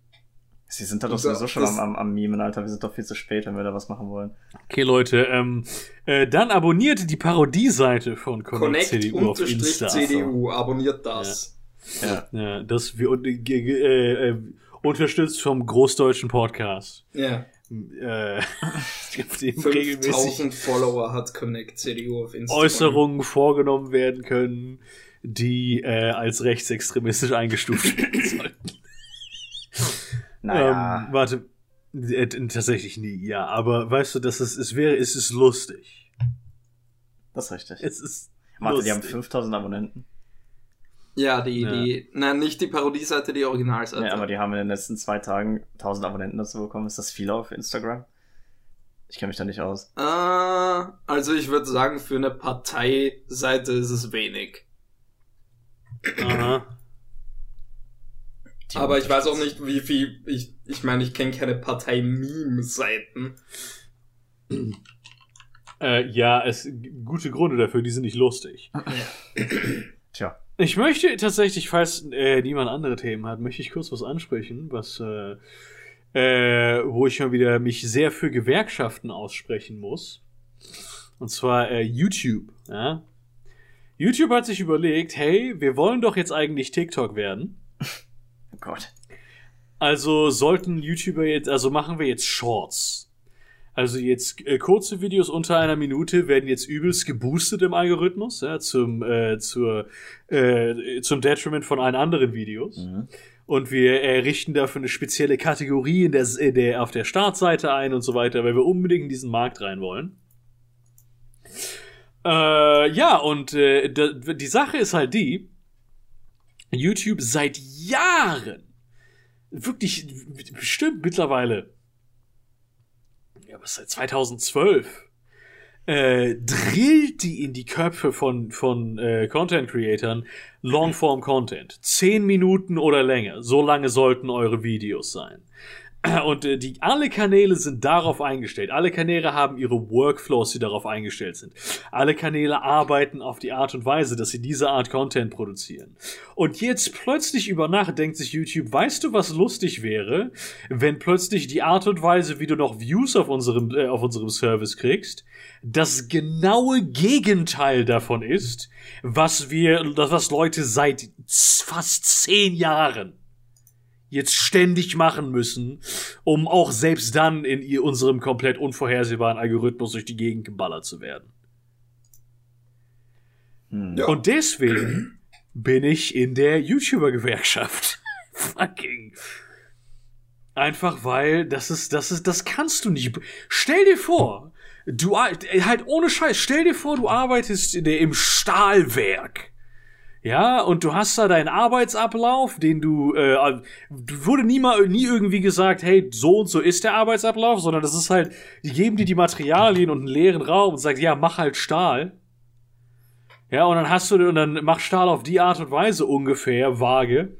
Sie sind da doch sowieso schon am, am, am Memen, Alter. Wir sind doch viel zu spät, wenn wir da was machen wollen. Okay, Leute, ähm, äh, dann abonniert die Parodieseite von Connect, Connect CDU auf Insta. CDU, abonniert das. Ja. Ja, das wir äh, äh, unterstützt vom großdeutschen Podcast. Ja. Äh, auf dem regelmäßig 5000 Follower hat Connect CDU auf Instagram. Äußerungen vorgenommen werden können, die äh, als rechtsextremistisch eingestuft werden sollten. Naja. Ähm, warte, äh, tatsächlich nie, ja, aber weißt du, dass es, es wäre, es ist lustig. das ist richtig. Es ist Warte, die haben lustig. 5000 Abonnenten. Ja, die, Ja. die, nein, nicht die Parodieseite, die Originalseite. Ja, aber die haben in den letzten zwei Tagen 1000 Abonnenten dazu bekommen. Ist das viel auf Instagram? Ich kenne mich da nicht aus. äh, also ich würde sagen, für eine Parteiseite ist es wenig. Aha. Aber ich weiß auch nicht, wie viel. Ich, ich meine, ich kenne keine Partei-Meme-Seiten. Äh, ja, es gute Gründe dafür, die sind nicht lustig. Tja. Ich möchte tatsächlich, falls äh, niemand andere Themen hat, möchte ich kurz was ansprechen, was äh, äh, wo ich mal wieder mich sehr für Gewerkschaften aussprechen muss. Und zwar äh, YouTube. Ja? YouTube hat sich überlegt, hey, wir wollen doch jetzt eigentlich TikTok werden. Oh Gott. Also sollten YouTuber jetzt, also machen wir jetzt Shorts. Also jetzt äh, kurze Videos unter einer Minute werden jetzt übelst geboostet im Algorithmus, ja, zum, äh, zur, äh, zum Detriment von allen anderen Videos. Mhm. Und wir errichten dafür eine spezielle Kategorie in der, in der, auf der Startseite ein und so weiter, weil wir unbedingt in diesen Markt rein wollen. Äh, ja, und äh, die Sache ist halt die, YouTube seit Jahren, wirklich bestimmt mittlerweile, was seit 2012, äh, drillt die in die Köpfe von, von äh, Content-Creatern Longform-Content. Zehn Minuten oder länger. So lange sollten eure Videos sein. Und äh, die, alle Kanäle sind darauf eingestellt. Alle Kanäle haben ihre Workflows, die darauf eingestellt sind. Alle Kanäle arbeiten auf die Art und Weise, dass sie diese Art Content produzieren. Und jetzt plötzlich über Nacht denkt sich YouTube, weißt du, was lustig wäre, wenn plötzlich die Art und Weise, wie du noch Views auf unserem, äh, auf unserem Service kriegst, das genaue Gegenteil davon ist, was wir, was Leute seit fast zehn Jahren jetzt ständig machen müssen, um auch selbst dann in ihr, unserem komplett unvorhersehbaren Algorithmus durch die Gegend geballert zu werden. Hm. Ja. Und deswegen bin ich in der YouTuber-Gewerkschaft. Fucking. Einfach weil, das ist, das ist, das kannst du nicht. Stell dir vor, du, halt ohne Scheiß, stell dir vor, du arbeitest in der, im Stahlwerk. Ja, und du hast da deinen Arbeitsablauf, den du, äh, wurde nie mal, nie irgendwie gesagt, hey, so und so ist der Arbeitsablauf, sondern das ist halt, die geben dir die Materialien und einen leeren Raum und sagen, ja, mach halt Stahl. Ja, und dann hast du, und dann mach Stahl auf die Art und Weise ungefähr, vage.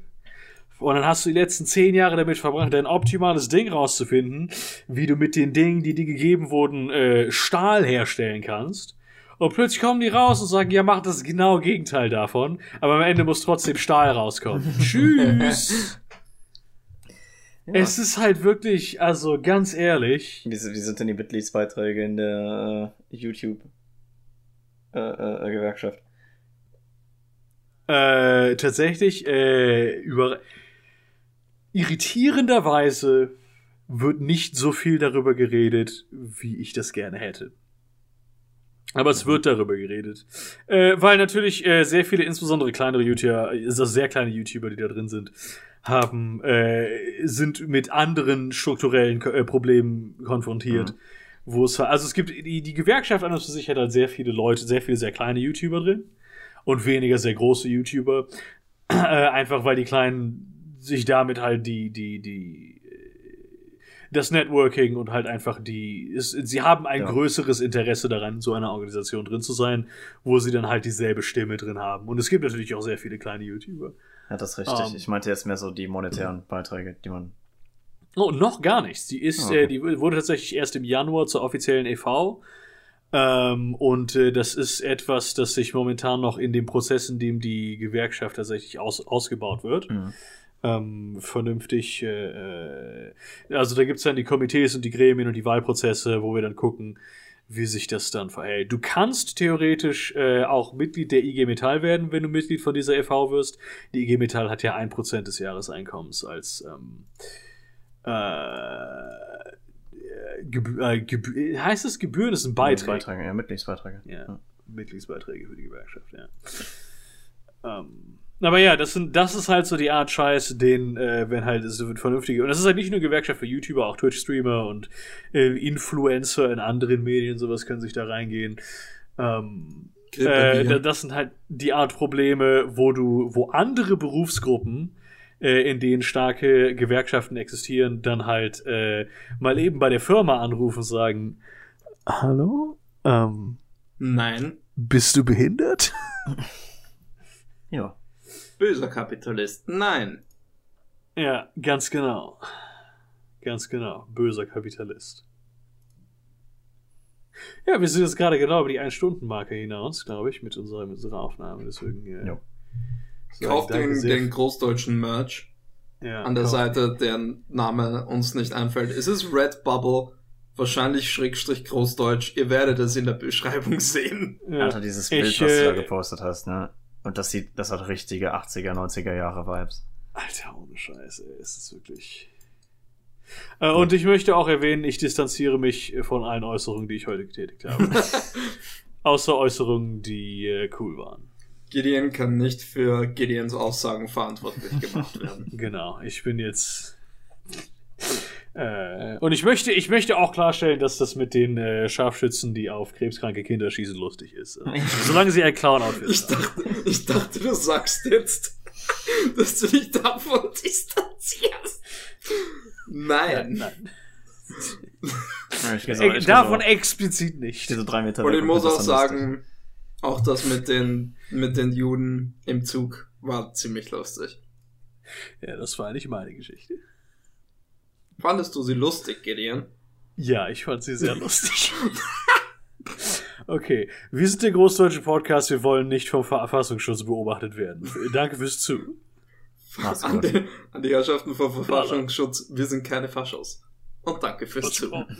Und dann hast du die letzten zehn Jahre damit verbracht, dein optimales Ding rauszufinden, wie du mit den Dingen, die dir gegeben wurden, äh, Stahl herstellen kannst. Und plötzlich kommen die raus und sagen, ja, mach das genaue Gegenteil davon. Aber am Ende muss trotzdem Stahl rauskommen. Tschüss. Es ist halt wirklich, also ganz ehrlich, Wie, wie sind denn die Mitgliedsbeiträge in der äh, YouTube äh, äh, Gewerkschaft? äh, tatsächlich, äh, über irritierenderweise wird nicht so viel darüber geredet, wie ich das gerne hätte. Aber es wird darüber geredet. Äh, weil natürlich äh, sehr viele, insbesondere kleinere YouTuber, also sehr kleine YouTuber, die da drin sind, haben, äh, sind mit anderen strukturellen äh, Problemen konfrontiert. Mhm. Wo es, also es gibt, die, die Gewerkschaft an und für sich hat halt sehr viele Leute, sehr viele sehr kleine YouTuber drin und weniger sehr große YouTuber. Äh, einfach weil die Kleinen sich damit halt die, die, die, das Networking und halt einfach die, es, sie haben ein Ja. größeres Interesse daran, in so einer Organisation drin zu sein, wo sie dann halt dieselbe Stimme drin haben. Und es gibt natürlich auch sehr viele kleine YouTuber. Ja, das ist richtig. Ähm. ich meinte jetzt mehr so die monetären Beiträge, die man. Oh, noch gar nichts. Die ist, Ah, okay. äh, die wurde tatsächlich erst im Januar zur offiziellen EV. Ähm, und äh, das ist etwas, das sich momentan noch in dem Prozess, in dem die Gewerkschaft tatsächlich aus, ausgebaut wird, Mhm. Ähm, vernünftig. Äh, äh, also da gibt's dann die Komitees und die Gremien und die Wahlprozesse, wo wir dann gucken, wie sich das dann verhält. Du kannst theoretisch äh, auch Mitglied der IG Metall werden, wenn du Mitglied von dieser EV wirst. Die IG Metall hat ja ein Prozent des Jahreseinkommens als ähm, äh, Gebü äh, Gebü heißt es Gebühren? Das ist ein Beitrag. Beiträge, ja, Mitgliedsbeiträge. Ja, Mitgliedsbeiträge für die Gewerkschaft, ja. Ähm, aber ja, das sind, das ist halt so die Art Scheiß, den, äh, wenn halt es wird vernünftige, und das ist halt nicht nur Gewerkschaft für YouTuber, auch Twitch-Streamer und äh, Influencer in anderen Medien, sowas können sich da reingehen. Ähm, äh, das sind halt die Art Probleme, wo du, wo andere Berufsgruppen, äh, in denen starke Gewerkschaften existieren, dann halt äh, mal eben bei der Firma anrufen und sagen, Hallo? Ähm, Nein, bist du behindert? Ja. Böser Kapitalist. Nein. Ja, ganz genau. Ganz genau. Böser Kapitalist. Ja, wir sind jetzt gerade genau über die Ein-Stunden-Marke hinaus, glaube ich, mit unserer, mit unserer Aufnahme. Deswegen. Äh, sag Kauft den, den großdeutschen Merch ja, an der kauft- Seite, deren Name uns nicht einfällt. Es ist Redbubble, wahrscheinlich Schrägstrich Großdeutsch. Ihr werdet es in der Beschreibung sehen. Ja. Alter, dieses Bild, Ich, was du da äh, gepostet hast, ne? Und das sieht, das hat richtige 80er, 90er Jahre Vibes. Alter, ohne Scheiße, ey, es ist wirklich. Äh, und ich möchte auch erwähnen, ich distanziere mich von allen Äußerungen, die ich heute getätigt habe. Außer Äußerungen, die äh, cool waren. Gideon kann nicht für Gideons Aussagen verantwortlich gemacht werden. Genau, ich bin jetzt. Äh, und ich möchte, ich möchte auch klarstellen, dass das mit den äh, Scharfschützen, die auf krebskranke Kinder schießen, lustig ist. Äh, solange sie ein Clown-Outfit Ich haben. dachte, ich dachte, du sagst jetzt, dass du dich davon distanzierst. Nein, Nein. nein. Ich Äh, davon explizit nicht. diese drei Meter Und ich muss auch sagen, auch das mit den, mit den Juden im Zug war ziemlich lustig. Ja, das war nicht meine Geschichte. Fandest du sie lustig, Gideon? Ja, ich fand sie sehr lustig. Okay, wir sind der Großdeutsche Podcast, wir wollen nicht vom Verfassungsschutz beobachtet werden. Danke fürs Zu. An die, an die Herrschaften vom Verfassungsschutz, wir sind keine Faschos. Und danke fürs. Zuhören.